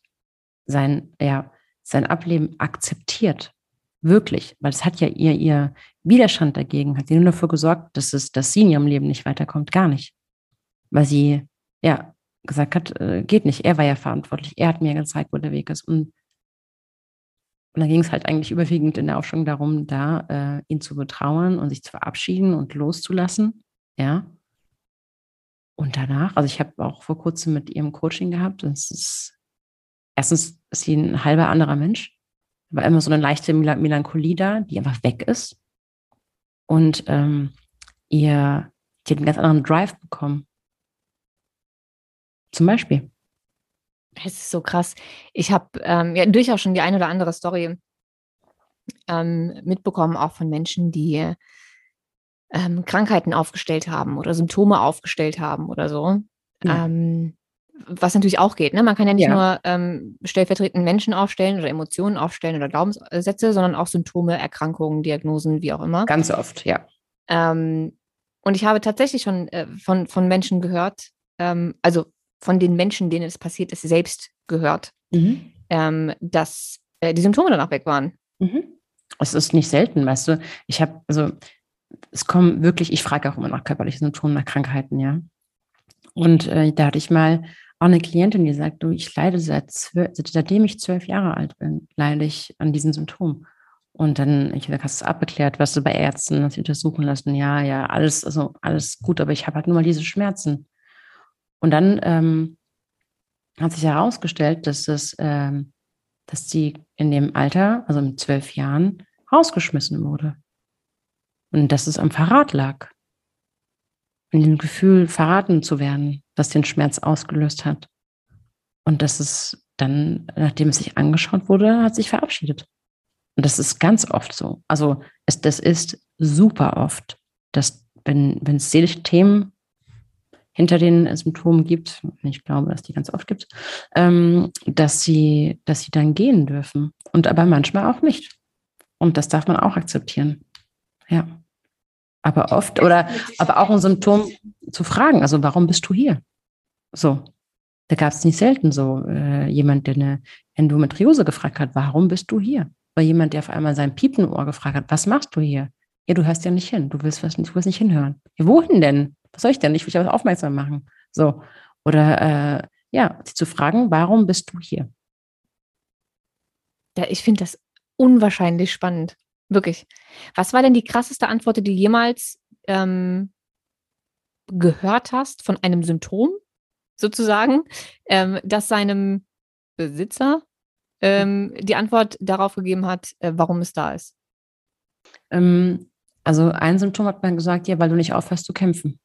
sein, ja, sein Ableben akzeptiert. Wirklich, weil es hat ja ihr, ihr Widerstand dagegen, hat sie nur dafür gesorgt, dass es, dass sie in ihrem Leben nicht weiterkommt, gar nicht. Weil sie ja, gesagt hat, äh, geht nicht. Er war ja verantwortlich. Er hat mir gezeigt, wo der Weg ist. Und, und dann ging es halt eigentlich überwiegend in der Aufstellung darum, da äh, ihn zu betrauern und sich zu verabschieden und loszulassen. Ja. Und danach, also ich habe auch vor kurzem mit ihrem Coaching gehabt. Das ist, erstens ist sie ein halber anderer Mensch. War immer so eine leichte Melancholie da, die einfach weg ist. Und ähm, ihr, die hat einen ganz anderen Drive bekommen. Zum Beispiel. Es ist so krass. Ich habe ähm, ja durchaus schon die eine oder andere Story ähm, mitbekommen, auch von Menschen, die ähm, Krankheiten aufgestellt haben oder Symptome aufgestellt haben oder so. Ja. Ähm, was natürlich auch geht. Ne? Man kann ja nicht ja. nur ähm, stellvertretend Menschen aufstellen oder Emotionen aufstellen oder Glaubenssätze, sondern auch Symptome, Erkrankungen, Diagnosen, wie auch immer. Ganz oft, ja. Ähm, und ich habe tatsächlich schon äh, von, von Menschen gehört, also von den Menschen, denen es passiert ist, selbst gehört, mhm. ähm, dass äh, die Symptome danach weg waren. Mhm. Es ist nicht selten, weißt du. Ich habe, also es kommen wirklich, ich frage auch immer nach körperlichen Symptomen, nach Krankheiten, ja. Und äh, da hatte ich mal auch eine Klientin, die sagt, du, ich leide seit zwölf, seitdem ich zwölf Jahre alt bin, leide ich an diesen Symptomen. Und dann, ich habe hast du abgeklärt, was du bei Ärzten, hast du untersuchen lassen, ja, ja, alles, also alles gut, aber ich habe halt nur mal diese Schmerzen. Und dann ähm, hat sich herausgestellt, dass es, ähm, dass sie in dem Alter, also mit zwölf Jahren, rausgeschmissen wurde. Und dass es am Verrat lag. In dem Gefühl, verraten zu werden, das den Schmerz ausgelöst hat. Und dass es dann, nachdem es sich angeschaut wurde, hat sich verabschiedet. Und das ist ganz oft so. Also es, das ist super oft, dass wenn, wenn es seelische Themen hinter den Symptomen gibt, ich glaube, dass die ganz oft gibt, ähm, dass sie, dass sie dann gehen dürfen. Und aber manchmal auch nicht. Und das darf man auch akzeptieren. Ja. Aber oft, oder aber auch ein Symptom zu fragen, also warum bist du hier? So. Da gab es nicht selten so äh, jemand, der eine Endometriose gefragt hat, warum bist du hier? Oder jemand, der auf einmal sein Piepenohr gefragt hat, was machst du hier? Ja, du hörst ja nicht hin. Du willst, was, du willst nicht hinhören. Ja, wohin denn? Was soll ich denn? Ich will dich aber aufmerksam machen. So. Oder äh, ja, sie zu fragen, warum bist du hier? Ja, ich finde das unwahrscheinlich spannend. Wirklich. Was war denn die krasseste Antwort, die du jemals ähm, gehört hast von einem Symptom, sozusagen, ähm, das seinem Besitzer ähm, die Antwort darauf gegeben hat, äh, warum es da ist? Ähm, also ein Symptom hat man gesagt, ja, weil du nicht aufhörst zu kämpfen.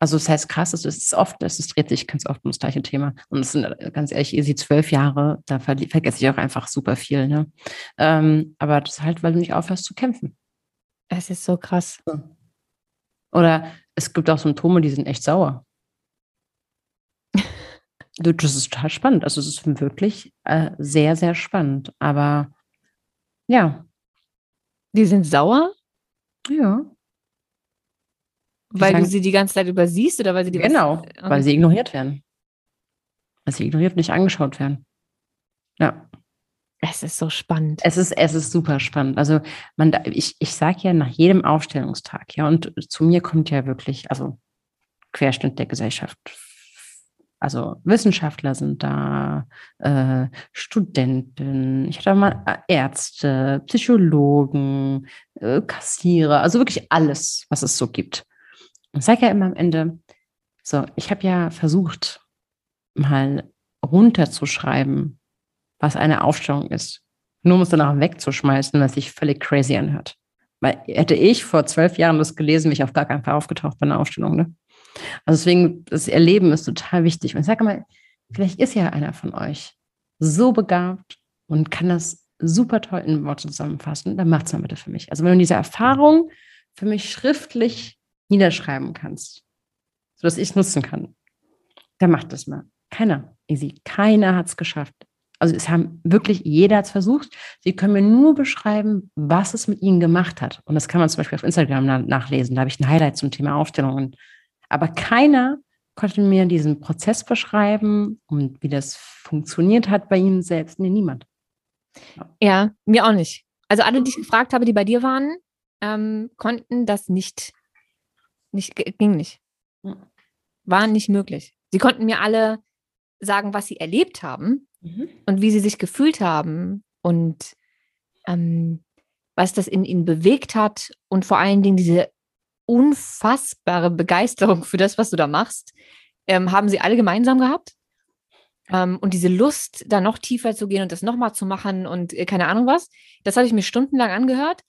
Also das heißt krass, es ist oft, es dreht sich ganz oft um das gleiche Thema. Und es sind äh, ganz ehrlich, ihr seht zwölf Jahre, da ver vergesse ich auch einfach super viel. Ne? Ähm, aber das ist halt, weil du nicht aufhörst zu kämpfen. Es ist so krass. Oder es gibt auch Symptome, die sind echt sauer. das ist total spannend. Also es ist wirklich äh, sehr, sehr spannend. Aber ja. Die sind sauer? Ja. Weil sagen, du sie die ganze Zeit übersiehst oder weil sie die Genau, was, okay. weil sie ignoriert werden. Weil sie ignoriert nicht angeschaut werden. Ja. Es ist so spannend. Es ist, es ist super spannend. Also man, ich, ich sage ja nach jedem Aufstellungstag, ja, und zu mir kommt ja wirklich, also Querschnitt der Gesellschaft. Also Wissenschaftler sind da, äh, Studenten, ich hatte mal äh, Ärzte, Psychologen, äh, Kassierer, also wirklich alles, was es so gibt. Ich sage ja immer am Ende, so, ich habe ja versucht, mal runterzuschreiben, was eine Aufstellung ist. Nur um es danach wegzuschmeißen, was sich völlig crazy anhört. Weil hätte ich vor zwölf Jahren das gelesen, wäre ich auf gar keinen Fall aufgetaucht bei einer Aufstellung. Ne? Also deswegen, das Erleben ist total wichtig. Und ich sage mal, vielleicht ist ja einer von euch so begabt und kann das super toll in Worte zusammenfassen, dann macht es mal bitte für mich. Also wenn du diese Erfahrung für mich schriftlich niederschreiben kannst, sodass ich es nutzen kann, dann macht das mal. Keiner, easy. Keiner hat es geschafft. Also es haben wirklich, jeder hat es versucht. Sie können mir nur beschreiben, was es mit ihnen gemacht hat. Und das kann man zum Beispiel auf Instagram na nachlesen. Da habe ich ein Highlight zum Thema Aufstellungen. Aber keiner konnte mir diesen Prozess beschreiben und wie das funktioniert hat bei ihnen selbst. Nee, niemand. Ja, ja mir auch nicht. Also alle, die ich gefragt habe, die bei dir waren, ähm, konnten das nicht nicht, ging nicht. War nicht möglich. Sie konnten mir alle sagen, was sie erlebt haben mhm. und wie sie sich gefühlt haben und ähm, was das in ihnen bewegt hat und vor allen Dingen diese unfassbare Begeisterung für das, was du da machst, ähm, haben sie alle gemeinsam gehabt. Ähm, und diese Lust, da noch tiefer zu gehen und das nochmal zu machen und äh, keine Ahnung was, das habe ich mir stundenlang angehört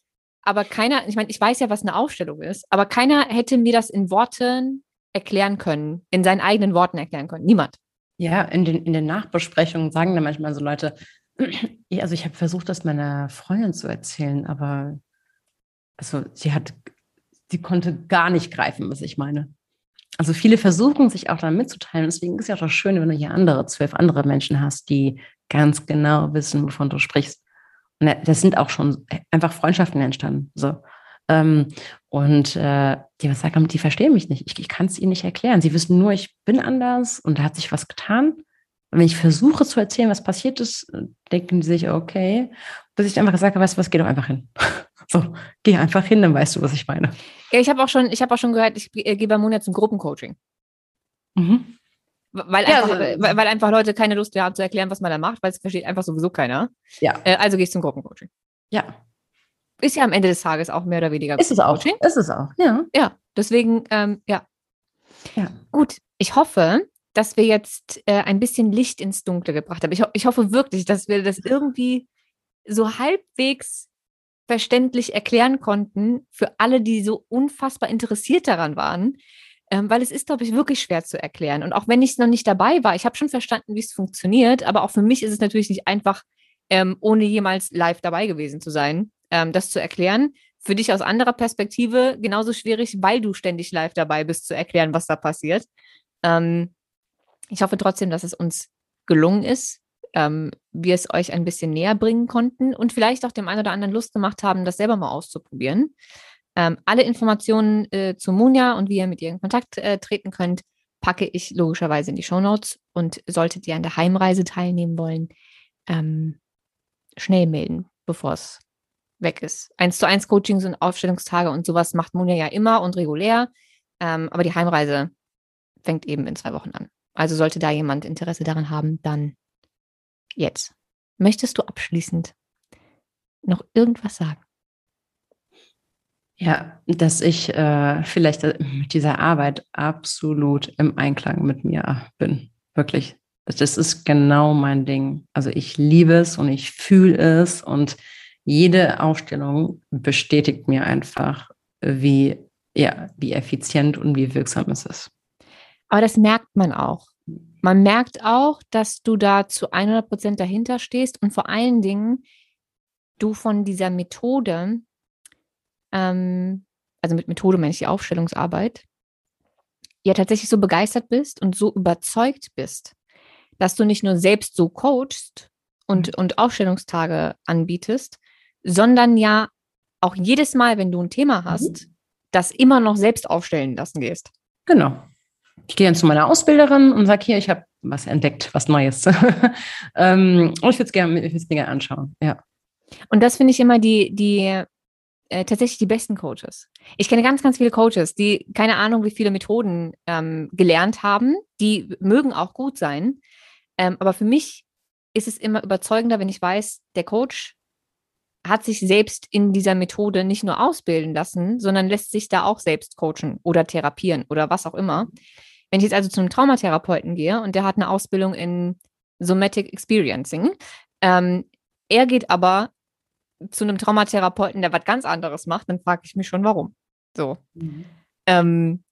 aber keiner, ich meine, ich weiß ja, was eine Aufstellung ist, aber keiner hätte mir das in Worten erklären können, in seinen eigenen Worten erklären können. Niemand. Ja, in den, in den Nachbesprechungen sagen dann manchmal so Leute, also ich habe versucht, das meiner Freundin zu erzählen, aber also sie hat, sie konnte gar nicht greifen, was ich meine. Also viele versuchen sich auch dann mitzuteilen. Deswegen ist es ja auch schön, wenn du hier andere, zwölf andere Menschen hast, die ganz genau wissen, wovon du sprichst. Und das sind auch schon einfach Freundschaften entstanden. So. Ähm, und äh, die sagen, die verstehen mich nicht. Ich, ich kann es ihnen nicht erklären. Sie wissen nur, ich bin anders und da hat sich was getan. Und wenn ich versuche zu erzählen, was passiert ist, denken die sich, okay, bis ich einfach gesagt habe, weißt du was, geh doch einfach hin. so, geh einfach hin, dann weißt du, was ich meine. Ja, ich habe auch schon, ich habe auch schon gehört, ich äh, gehe bei Monat zum Gruppencoaching. Mhm. Weil, ja, einfach, also, weil, weil, einfach Leute keine Lust mehr haben zu erklären, was man da macht, weil es versteht einfach sowieso keiner. Ja. Äh, also gehe ich zum Gruppencoaching. Ja. Ist ja am Ende des Tages auch mehr oder weniger. Ist es auch. Ist es auch, ja. Ja, deswegen, ähm, ja. Ja. Gut, ich hoffe, dass wir jetzt äh, ein bisschen Licht ins Dunkle gebracht haben. Ich, ho ich hoffe wirklich, dass wir das irgendwie so halbwegs verständlich erklären konnten für alle, die so unfassbar interessiert daran waren, ähm, weil es ist, glaube ich, wirklich schwer zu erklären. Und auch wenn ich noch nicht dabei war, ich habe schon verstanden, wie es funktioniert, aber auch für mich ist es natürlich nicht einfach, ähm, ohne jemals live dabei gewesen zu sein, ähm, das zu erklären. Für dich aus anderer Perspektive genauso schwierig, weil du ständig live dabei bist, zu erklären, was da passiert. Ähm, ich hoffe trotzdem, dass es uns gelungen ist, ähm, wir es euch ein bisschen näher bringen konnten und vielleicht auch dem einen oder anderen Lust gemacht haben, das selber mal auszuprobieren. Ähm, alle Informationen äh, zu Munja und wie ihr mit ihr in Kontakt äh, treten könnt, packe ich logischerweise in die Show Notes. Und solltet ihr an der Heimreise teilnehmen wollen, ähm, schnell melden, bevor es weg ist. Eins zu eins Coachings und Aufstellungstage und sowas macht Monja ja immer und regulär. Ähm, aber die Heimreise fängt eben in zwei Wochen an. Also sollte da jemand Interesse daran haben, dann jetzt. Möchtest du abschließend noch irgendwas sagen? Ja, dass ich äh, vielleicht äh, mit dieser Arbeit absolut im Einklang mit mir bin. Wirklich. Das ist genau mein Ding. Also ich liebe es und ich fühle es und jede Aufstellung bestätigt mir einfach, wie, ja, wie effizient und wie wirksam es ist. Aber das merkt man auch. Man merkt auch, dass du da zu 100 Prozent dahinter stehst und vor allen Dingen du von dieser Methode ähm, also mit Methode meine ich die Aufstellungsarbeit, ja tatsächlich so begeistert bist und so überzeugt bist, dass du nicht nur selbst so coachst und, mhm. und Aufstellungstage anbietest, sondern ja auch jedes Mal, wenn du ein Thema mhm. hast, mhm. das immer noch selbst aufstellen lassen gehst. Genau. Ich gehe dann zu meiner Ausbilderin und sage hier, ich habe was entdeckt, was Neues. ähm, und ich würde es gerne, gerne anschauen. Ja. Und das finde ich immer die, die äh, tatsächlich die besten Coaches. Ich kenne ganz, ganz viele Coaches, die keine Ahnung, wie viele Methoden ähm, gelernt haben. Die mögen auch gut sein. Ähm, aber für mich ist es immer überzeugender, wenn ich weiß, der Coach hat sich selbst in dieser Methode nicht nur ausbilden lassen, sondern lässt sich da auch selbst coachen oder therapieren oder was auch immer. Wenn ich jetzt also zu einem Traumatherapeuten gehe und der hat eine Ausbildung in Somatic Experiencing, ähm, er geht aber zu einem Traumatherapeuten, der was ganz anderes macht, dann frage ich mich schon, warum. So. Mhm. Ähm,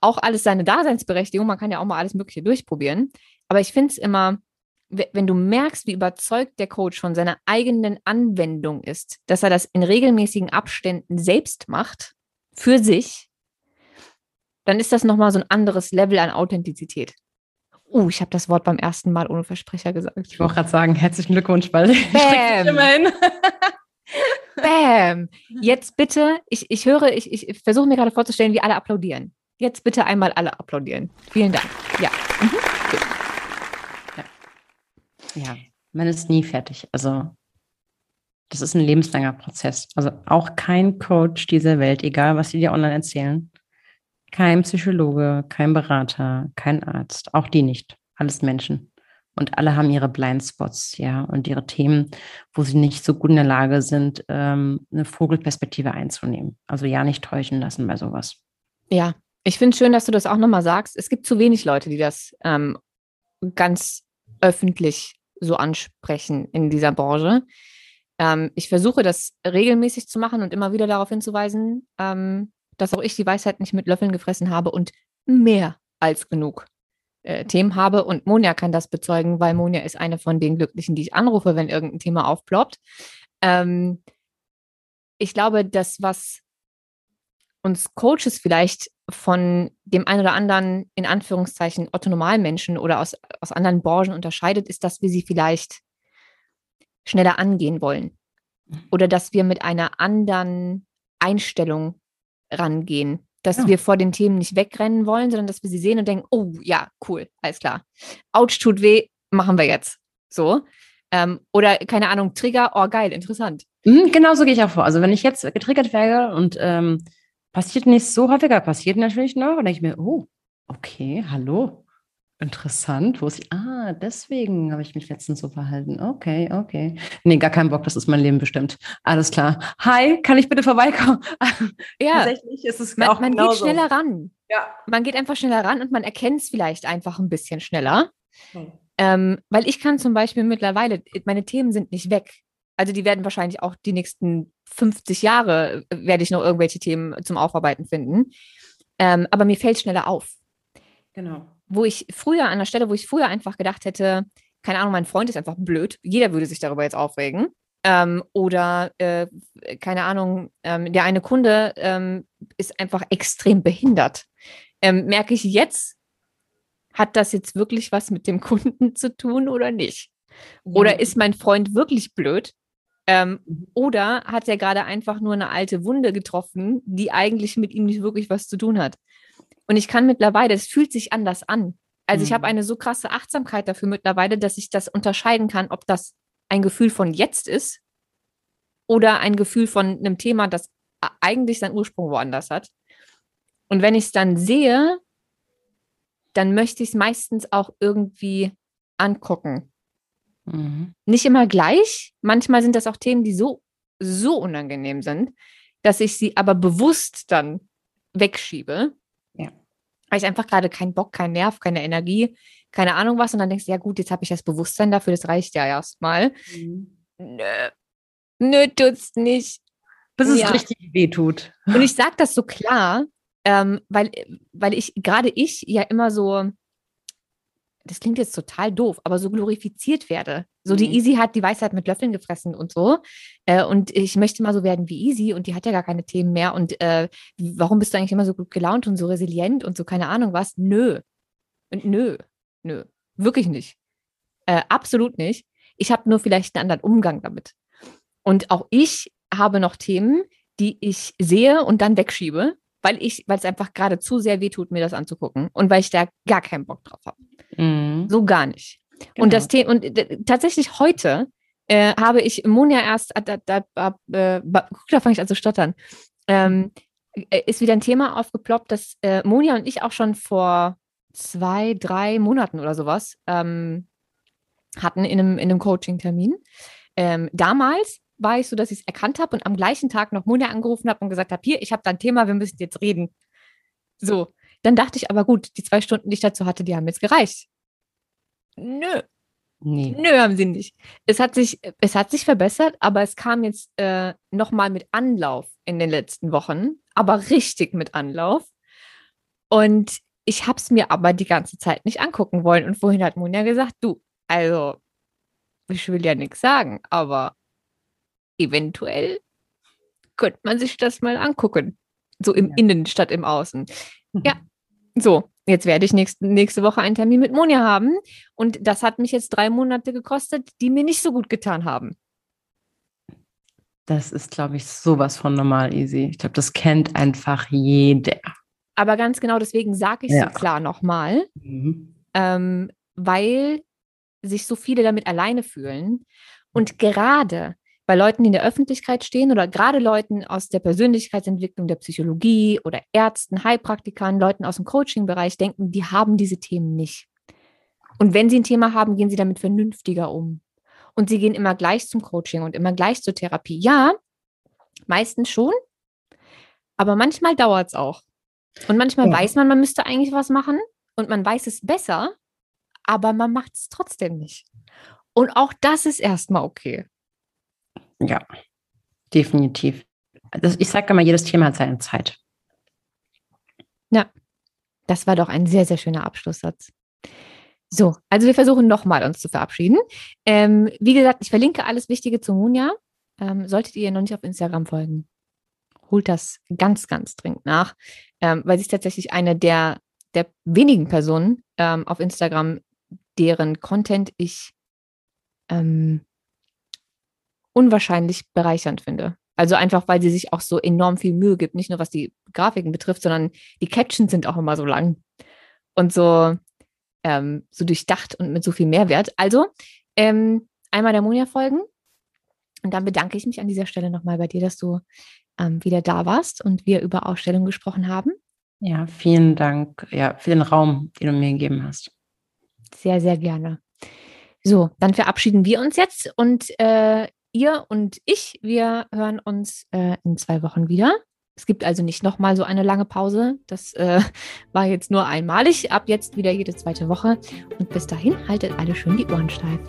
auch alles seine Daseinsberechtigung, man kann ja auch mal alles Mögliche durchprobieren. Aber ich finde es immer, wenn du merkst, wie überzeugt der Coach von seiner eigenen Anwendung ist, dass er das in regelmäßigen Abständen selbst macht, für sich, dann ist das nochmal so ein anderes Level an Authentizität. Uh, ich habe das Wort beim ersten Mal ohne Versprecher gesagt. Ich wollte gerade sagen, herzlichen Glückwunsch, weil Bam. immerhin. Bam. Jetzt bitte, ich, ich höre, ich, ich versuche mir gerade vorzustellen, wie alle applaudieren. Jetzt bitte einmal alle applaudieren. Vielen Dank. Ja. Mhm. ja. Ja, man ist nie fertig. Also das ist ein lebenslanger Prozess. Also auch kein Coach dieser Welt, egal was sie dir online erzählen, kein Psychologe, kein Berater, kein Arzt, auch die nicht. Alles Menschen. Und alle haben ihre Blindspots, ja, und ihre Themen, wo sie nicht so gut in der Lage sind, ähm, eine Vogelperspektive einzunehmen. Also ja, nicht täuschen lassen bei sowas. Ja, ich finde es schön, dass du das auch nochmal sagst. Es gibt zu wenig Leute, die das ähm, ganz öffentlich so ansprechen in dieser Branche. Ähm, ich versuche das regelmäßig zu machen und immer wieder darauf hinzuweisen, ähm, dass auch ich die Weisheit nicht mit Löffeln gefressen habe und mehr als genug äh, Themen habe. Und Monja kann das bezeugen, weil Monja ist eine von den Glücklichen, die ich anrufe, wenn irgendein Thema aufploppt. Ähm, ich glaube, das, was uns Coaches vielleicht von dem einen oder anderen, in Anführungszeichen, Otto-Normalmenschen oder aus, aus anderen Branchen unterscheidet, ist, dass wir sie vielleicht schneller angehen wollen. Mhm. Oder dass wir mit einer anderen Einstellung rangehen. Dass ja. wir vor den Themen nicht wegrennen wollen, sondern dass wir sie sehen und denken, oh ja, cool, alles klar. Autsch tut weh, machen wir jetzt. So. Ähm, oder, keine Ahnung, Trigger, oh geil, interessant. Mhm, genau so gehe ich auch vor. Also wenn ich jetzt getriggert werde und ähm, passiert nicht so häufiger, passiert natürlich noch, und denke ich mir, oh, okay, hallo, Interessant, wo sie, ah, deswegen habe ich mich letztens so verhalten. Okay, okay. Nee, gar keinen Bock, das ist mein Leben bestimmt. Alles klar. Hi, kann ich bitte vorbeikommen? Ja, tatsächlich ist es man, auch Man genauso. geht schneller ran. Ja. Man geht einfach schneller ran und man erkennt es vielleicht einfach ein bisschen schneller. Hm. Ähm, weil ich kann zum Beispiel mittlerweile, meine Themen sind nicht weg. Also die werden wahrscheinlich auch die nächsten 50 Jahre, äh, werde ich noch irgendwelche Themen zum Aufarbeiten finden. Ähm, aber mir fällt schneller auf. Genau wo ich früher, an der Stelle, wo ich früher einfach gedacht hätte, keine Ahnung, mein Freund ist einfach blöd, jeder würde sich darüber jetzt aufregen. Ähm, oder, äh, keine Ahnung, ähm, der eine Kunde ähm, ist einfach extrem behindert. Ähm, merke ich jetzt, hat das jetzt wirklich was mit dem Kunden zu tun oder nicht? Oder ist mein Freund wirklich blöd? Ähm, mhm. oder hat er gerade einfach nur eine alte Wunde getroffen, die eigentlich mit ihm nicht wirklich was zu tun hat? Und ich kann mittlerweile, es fühlt sich anders an. Also ich habe mhm. eine so krasse Achtsamkeit dafür mittlerweile, dass ich das unterscheiden kann, ob das ein Gefühl von jetzt ist oder ein Gefühl von einem Thema, das eigentlich seinen Ursprung woanders hat. Und wenn ich es dann sehe, dann möchte ich es meistens auch irgendwie angucken. Mhm. Nicht immer gleich. Manchmal sind das auch Themen, die so, so unangenehm sind, dass ich sie aber bewusst dann wegschiebe. Weil ich einfach gerade keinen Bock, keinen Nerv, keine Energie, keine Ahnung was. Und dann denkst du, ja gut, jetzt habe ich das Bewusstsein dafür, das reicht ja erstmal. Mhm. Nö. Nö, tut's nicht. Bis es ja. richtig weh tut. Und ich sage das so klar, ähm, weil, weil ich, gerade ich ja immer so, das klingt jetzt total doof, aber so glorifiziert werde. So, mhm. die Easy hat die Weisheit mit Löffeln gefressen und so. Äh, und ich möchte mal so werden wie Easy und die hat ja gar keine Themen mehr. Und äh, warum bist du eigentlich immer so gut gelaunt und so resilient und so keine Ahnung was? Nö. Und nö. Nö. Wirklich nicht. Äh, absolut nicht. Ich habe nur vielleicht einen anderen Umgang damit. Und auch ich habe noch Themen, die ich sehe und dann wegschiebe, weil ich, weil es einfach gerade zu sehr wehtut, mir das anzugucken und weil ich da gar keinen Bock drauf habe. Mhm. So gar nicht. Genau. Und das Thema, und äh, tatsächlich heute äh, habe ich Monja erst, da, da, da, äh, da fange ich an zu stottern, ähm, äh, ist wieder ein Thema aufgeploppt, das äh, Monja und ich auch schon vor zwei, drei Monaten oder sowas ähm, hatten in einem, in einem Coaching-Termin. Ähm, damals war ich so, dass ich es erkannt habe und am gleichen Tag noch Monja angerufen habe und gesagt habe, hier, ich habe da ein Thema, wir müssen jetzt reden. So, dann dachte ich aber gut, die zwei Stunden, die ich dazu hatte, die haben jetzt gereicht. Nö. Nee. Nö, haben sie nicht. Es hat sich, es hat sich verbessert, aber es kam jetzt äh, nochmal mit Anlauf in den letzten Wochen, aber richtig mit Anlauf. Und ich habe es mir aber die ganze Zeit nicht angucken wollen. Und vorhin hat Monja gesagt, du, also, ich will ja nichts sagen, aber eventuell könnte man sich das mal angucken. So im ja. Innen statt im Außen. Ja, so. Jetzt werde ich nächste, nächste Woche einen Termin mit Monja haben. Und das hat mich jetzt drei Monate gekostet, die mir nicht so gut getan haben. Das ist, glaube ich, sowas von normal easy. Ich glaube, das kennt einfach jeder. Aber ganz genau deswegen sage ich ja. so klar nochmal, mhm. ähm, weil sich so viele damit alleine fühlen. Und gerade bei Leuten, die in der Öffentlichkeit stehen oder gerade Leuten aus der Persönlichkeitsentwicklung, der Psychologie oder Ärzten, Heilpraktikern, Leuten aus dem Coaching-Bereich denken, die haben diese Themen nicht. Und wenn sie ein Thema haben, gehen sie damit vernünftiger um. Und sie gehen immer gleich zum Coaching und immer gleich zur Therapie. Ja, meistens schon, aber manchmal dauert es auch. Und manchmal ja. weiß man, man müsste eigentlich was machen und man weiß es besser, aber man macht es trotzdem nicht. Und auch das ist erstmal okay. Ja, definitiv. Das, ich sage immer, jedes Thema hat seine Zeit. Ja, das war doch ein sehr, sehr schöner Abschlusssatz. So, also wir versuchen nochmal uns zu verabschieden. Ähm, wie gesagt, ich verlinke alles Wichtige zu Munja. Ähm, solltet ihr noch nicht auf Instagram folgen, holt das ganz, ganz dringend nach, ähm, weil sie ist tatsächlich eine der, der wenigen Personen ähm, auf Instagram, deren Content ich ähm, unwahrscheinlich bereichernd finde. Also einfach, weil sie sich auch so enorm viel Mühe gibt, nicht nur was die Grafiken betrifft, sondern die Captions sind auch immer so lang und so, ähm, so durchdacht und mit so viel Mehrwert. Also ähm, einmal der Monja folgen und dann bedanke ich mich an dieser Stelle nochmal bei dir, dass du ähm, wieder da warst und wir über Ausstellungen gesprochen haben. Ja, vielen Dank ja, für den Raum, den du mir gegeben hast. Sehr, sehr gerne. So, dann verabschieden wir uns jetzt und äh, ihr und ich, wir hören uns äh, in zwei Wochen wieder. Es gibt also nicht nochmal so eine lange Pause. Das äh, war jetzt nur einmalig. Ab jetzt wieder jede zweite Woche. Und bis dahin haltet alle schön die Ohren steif.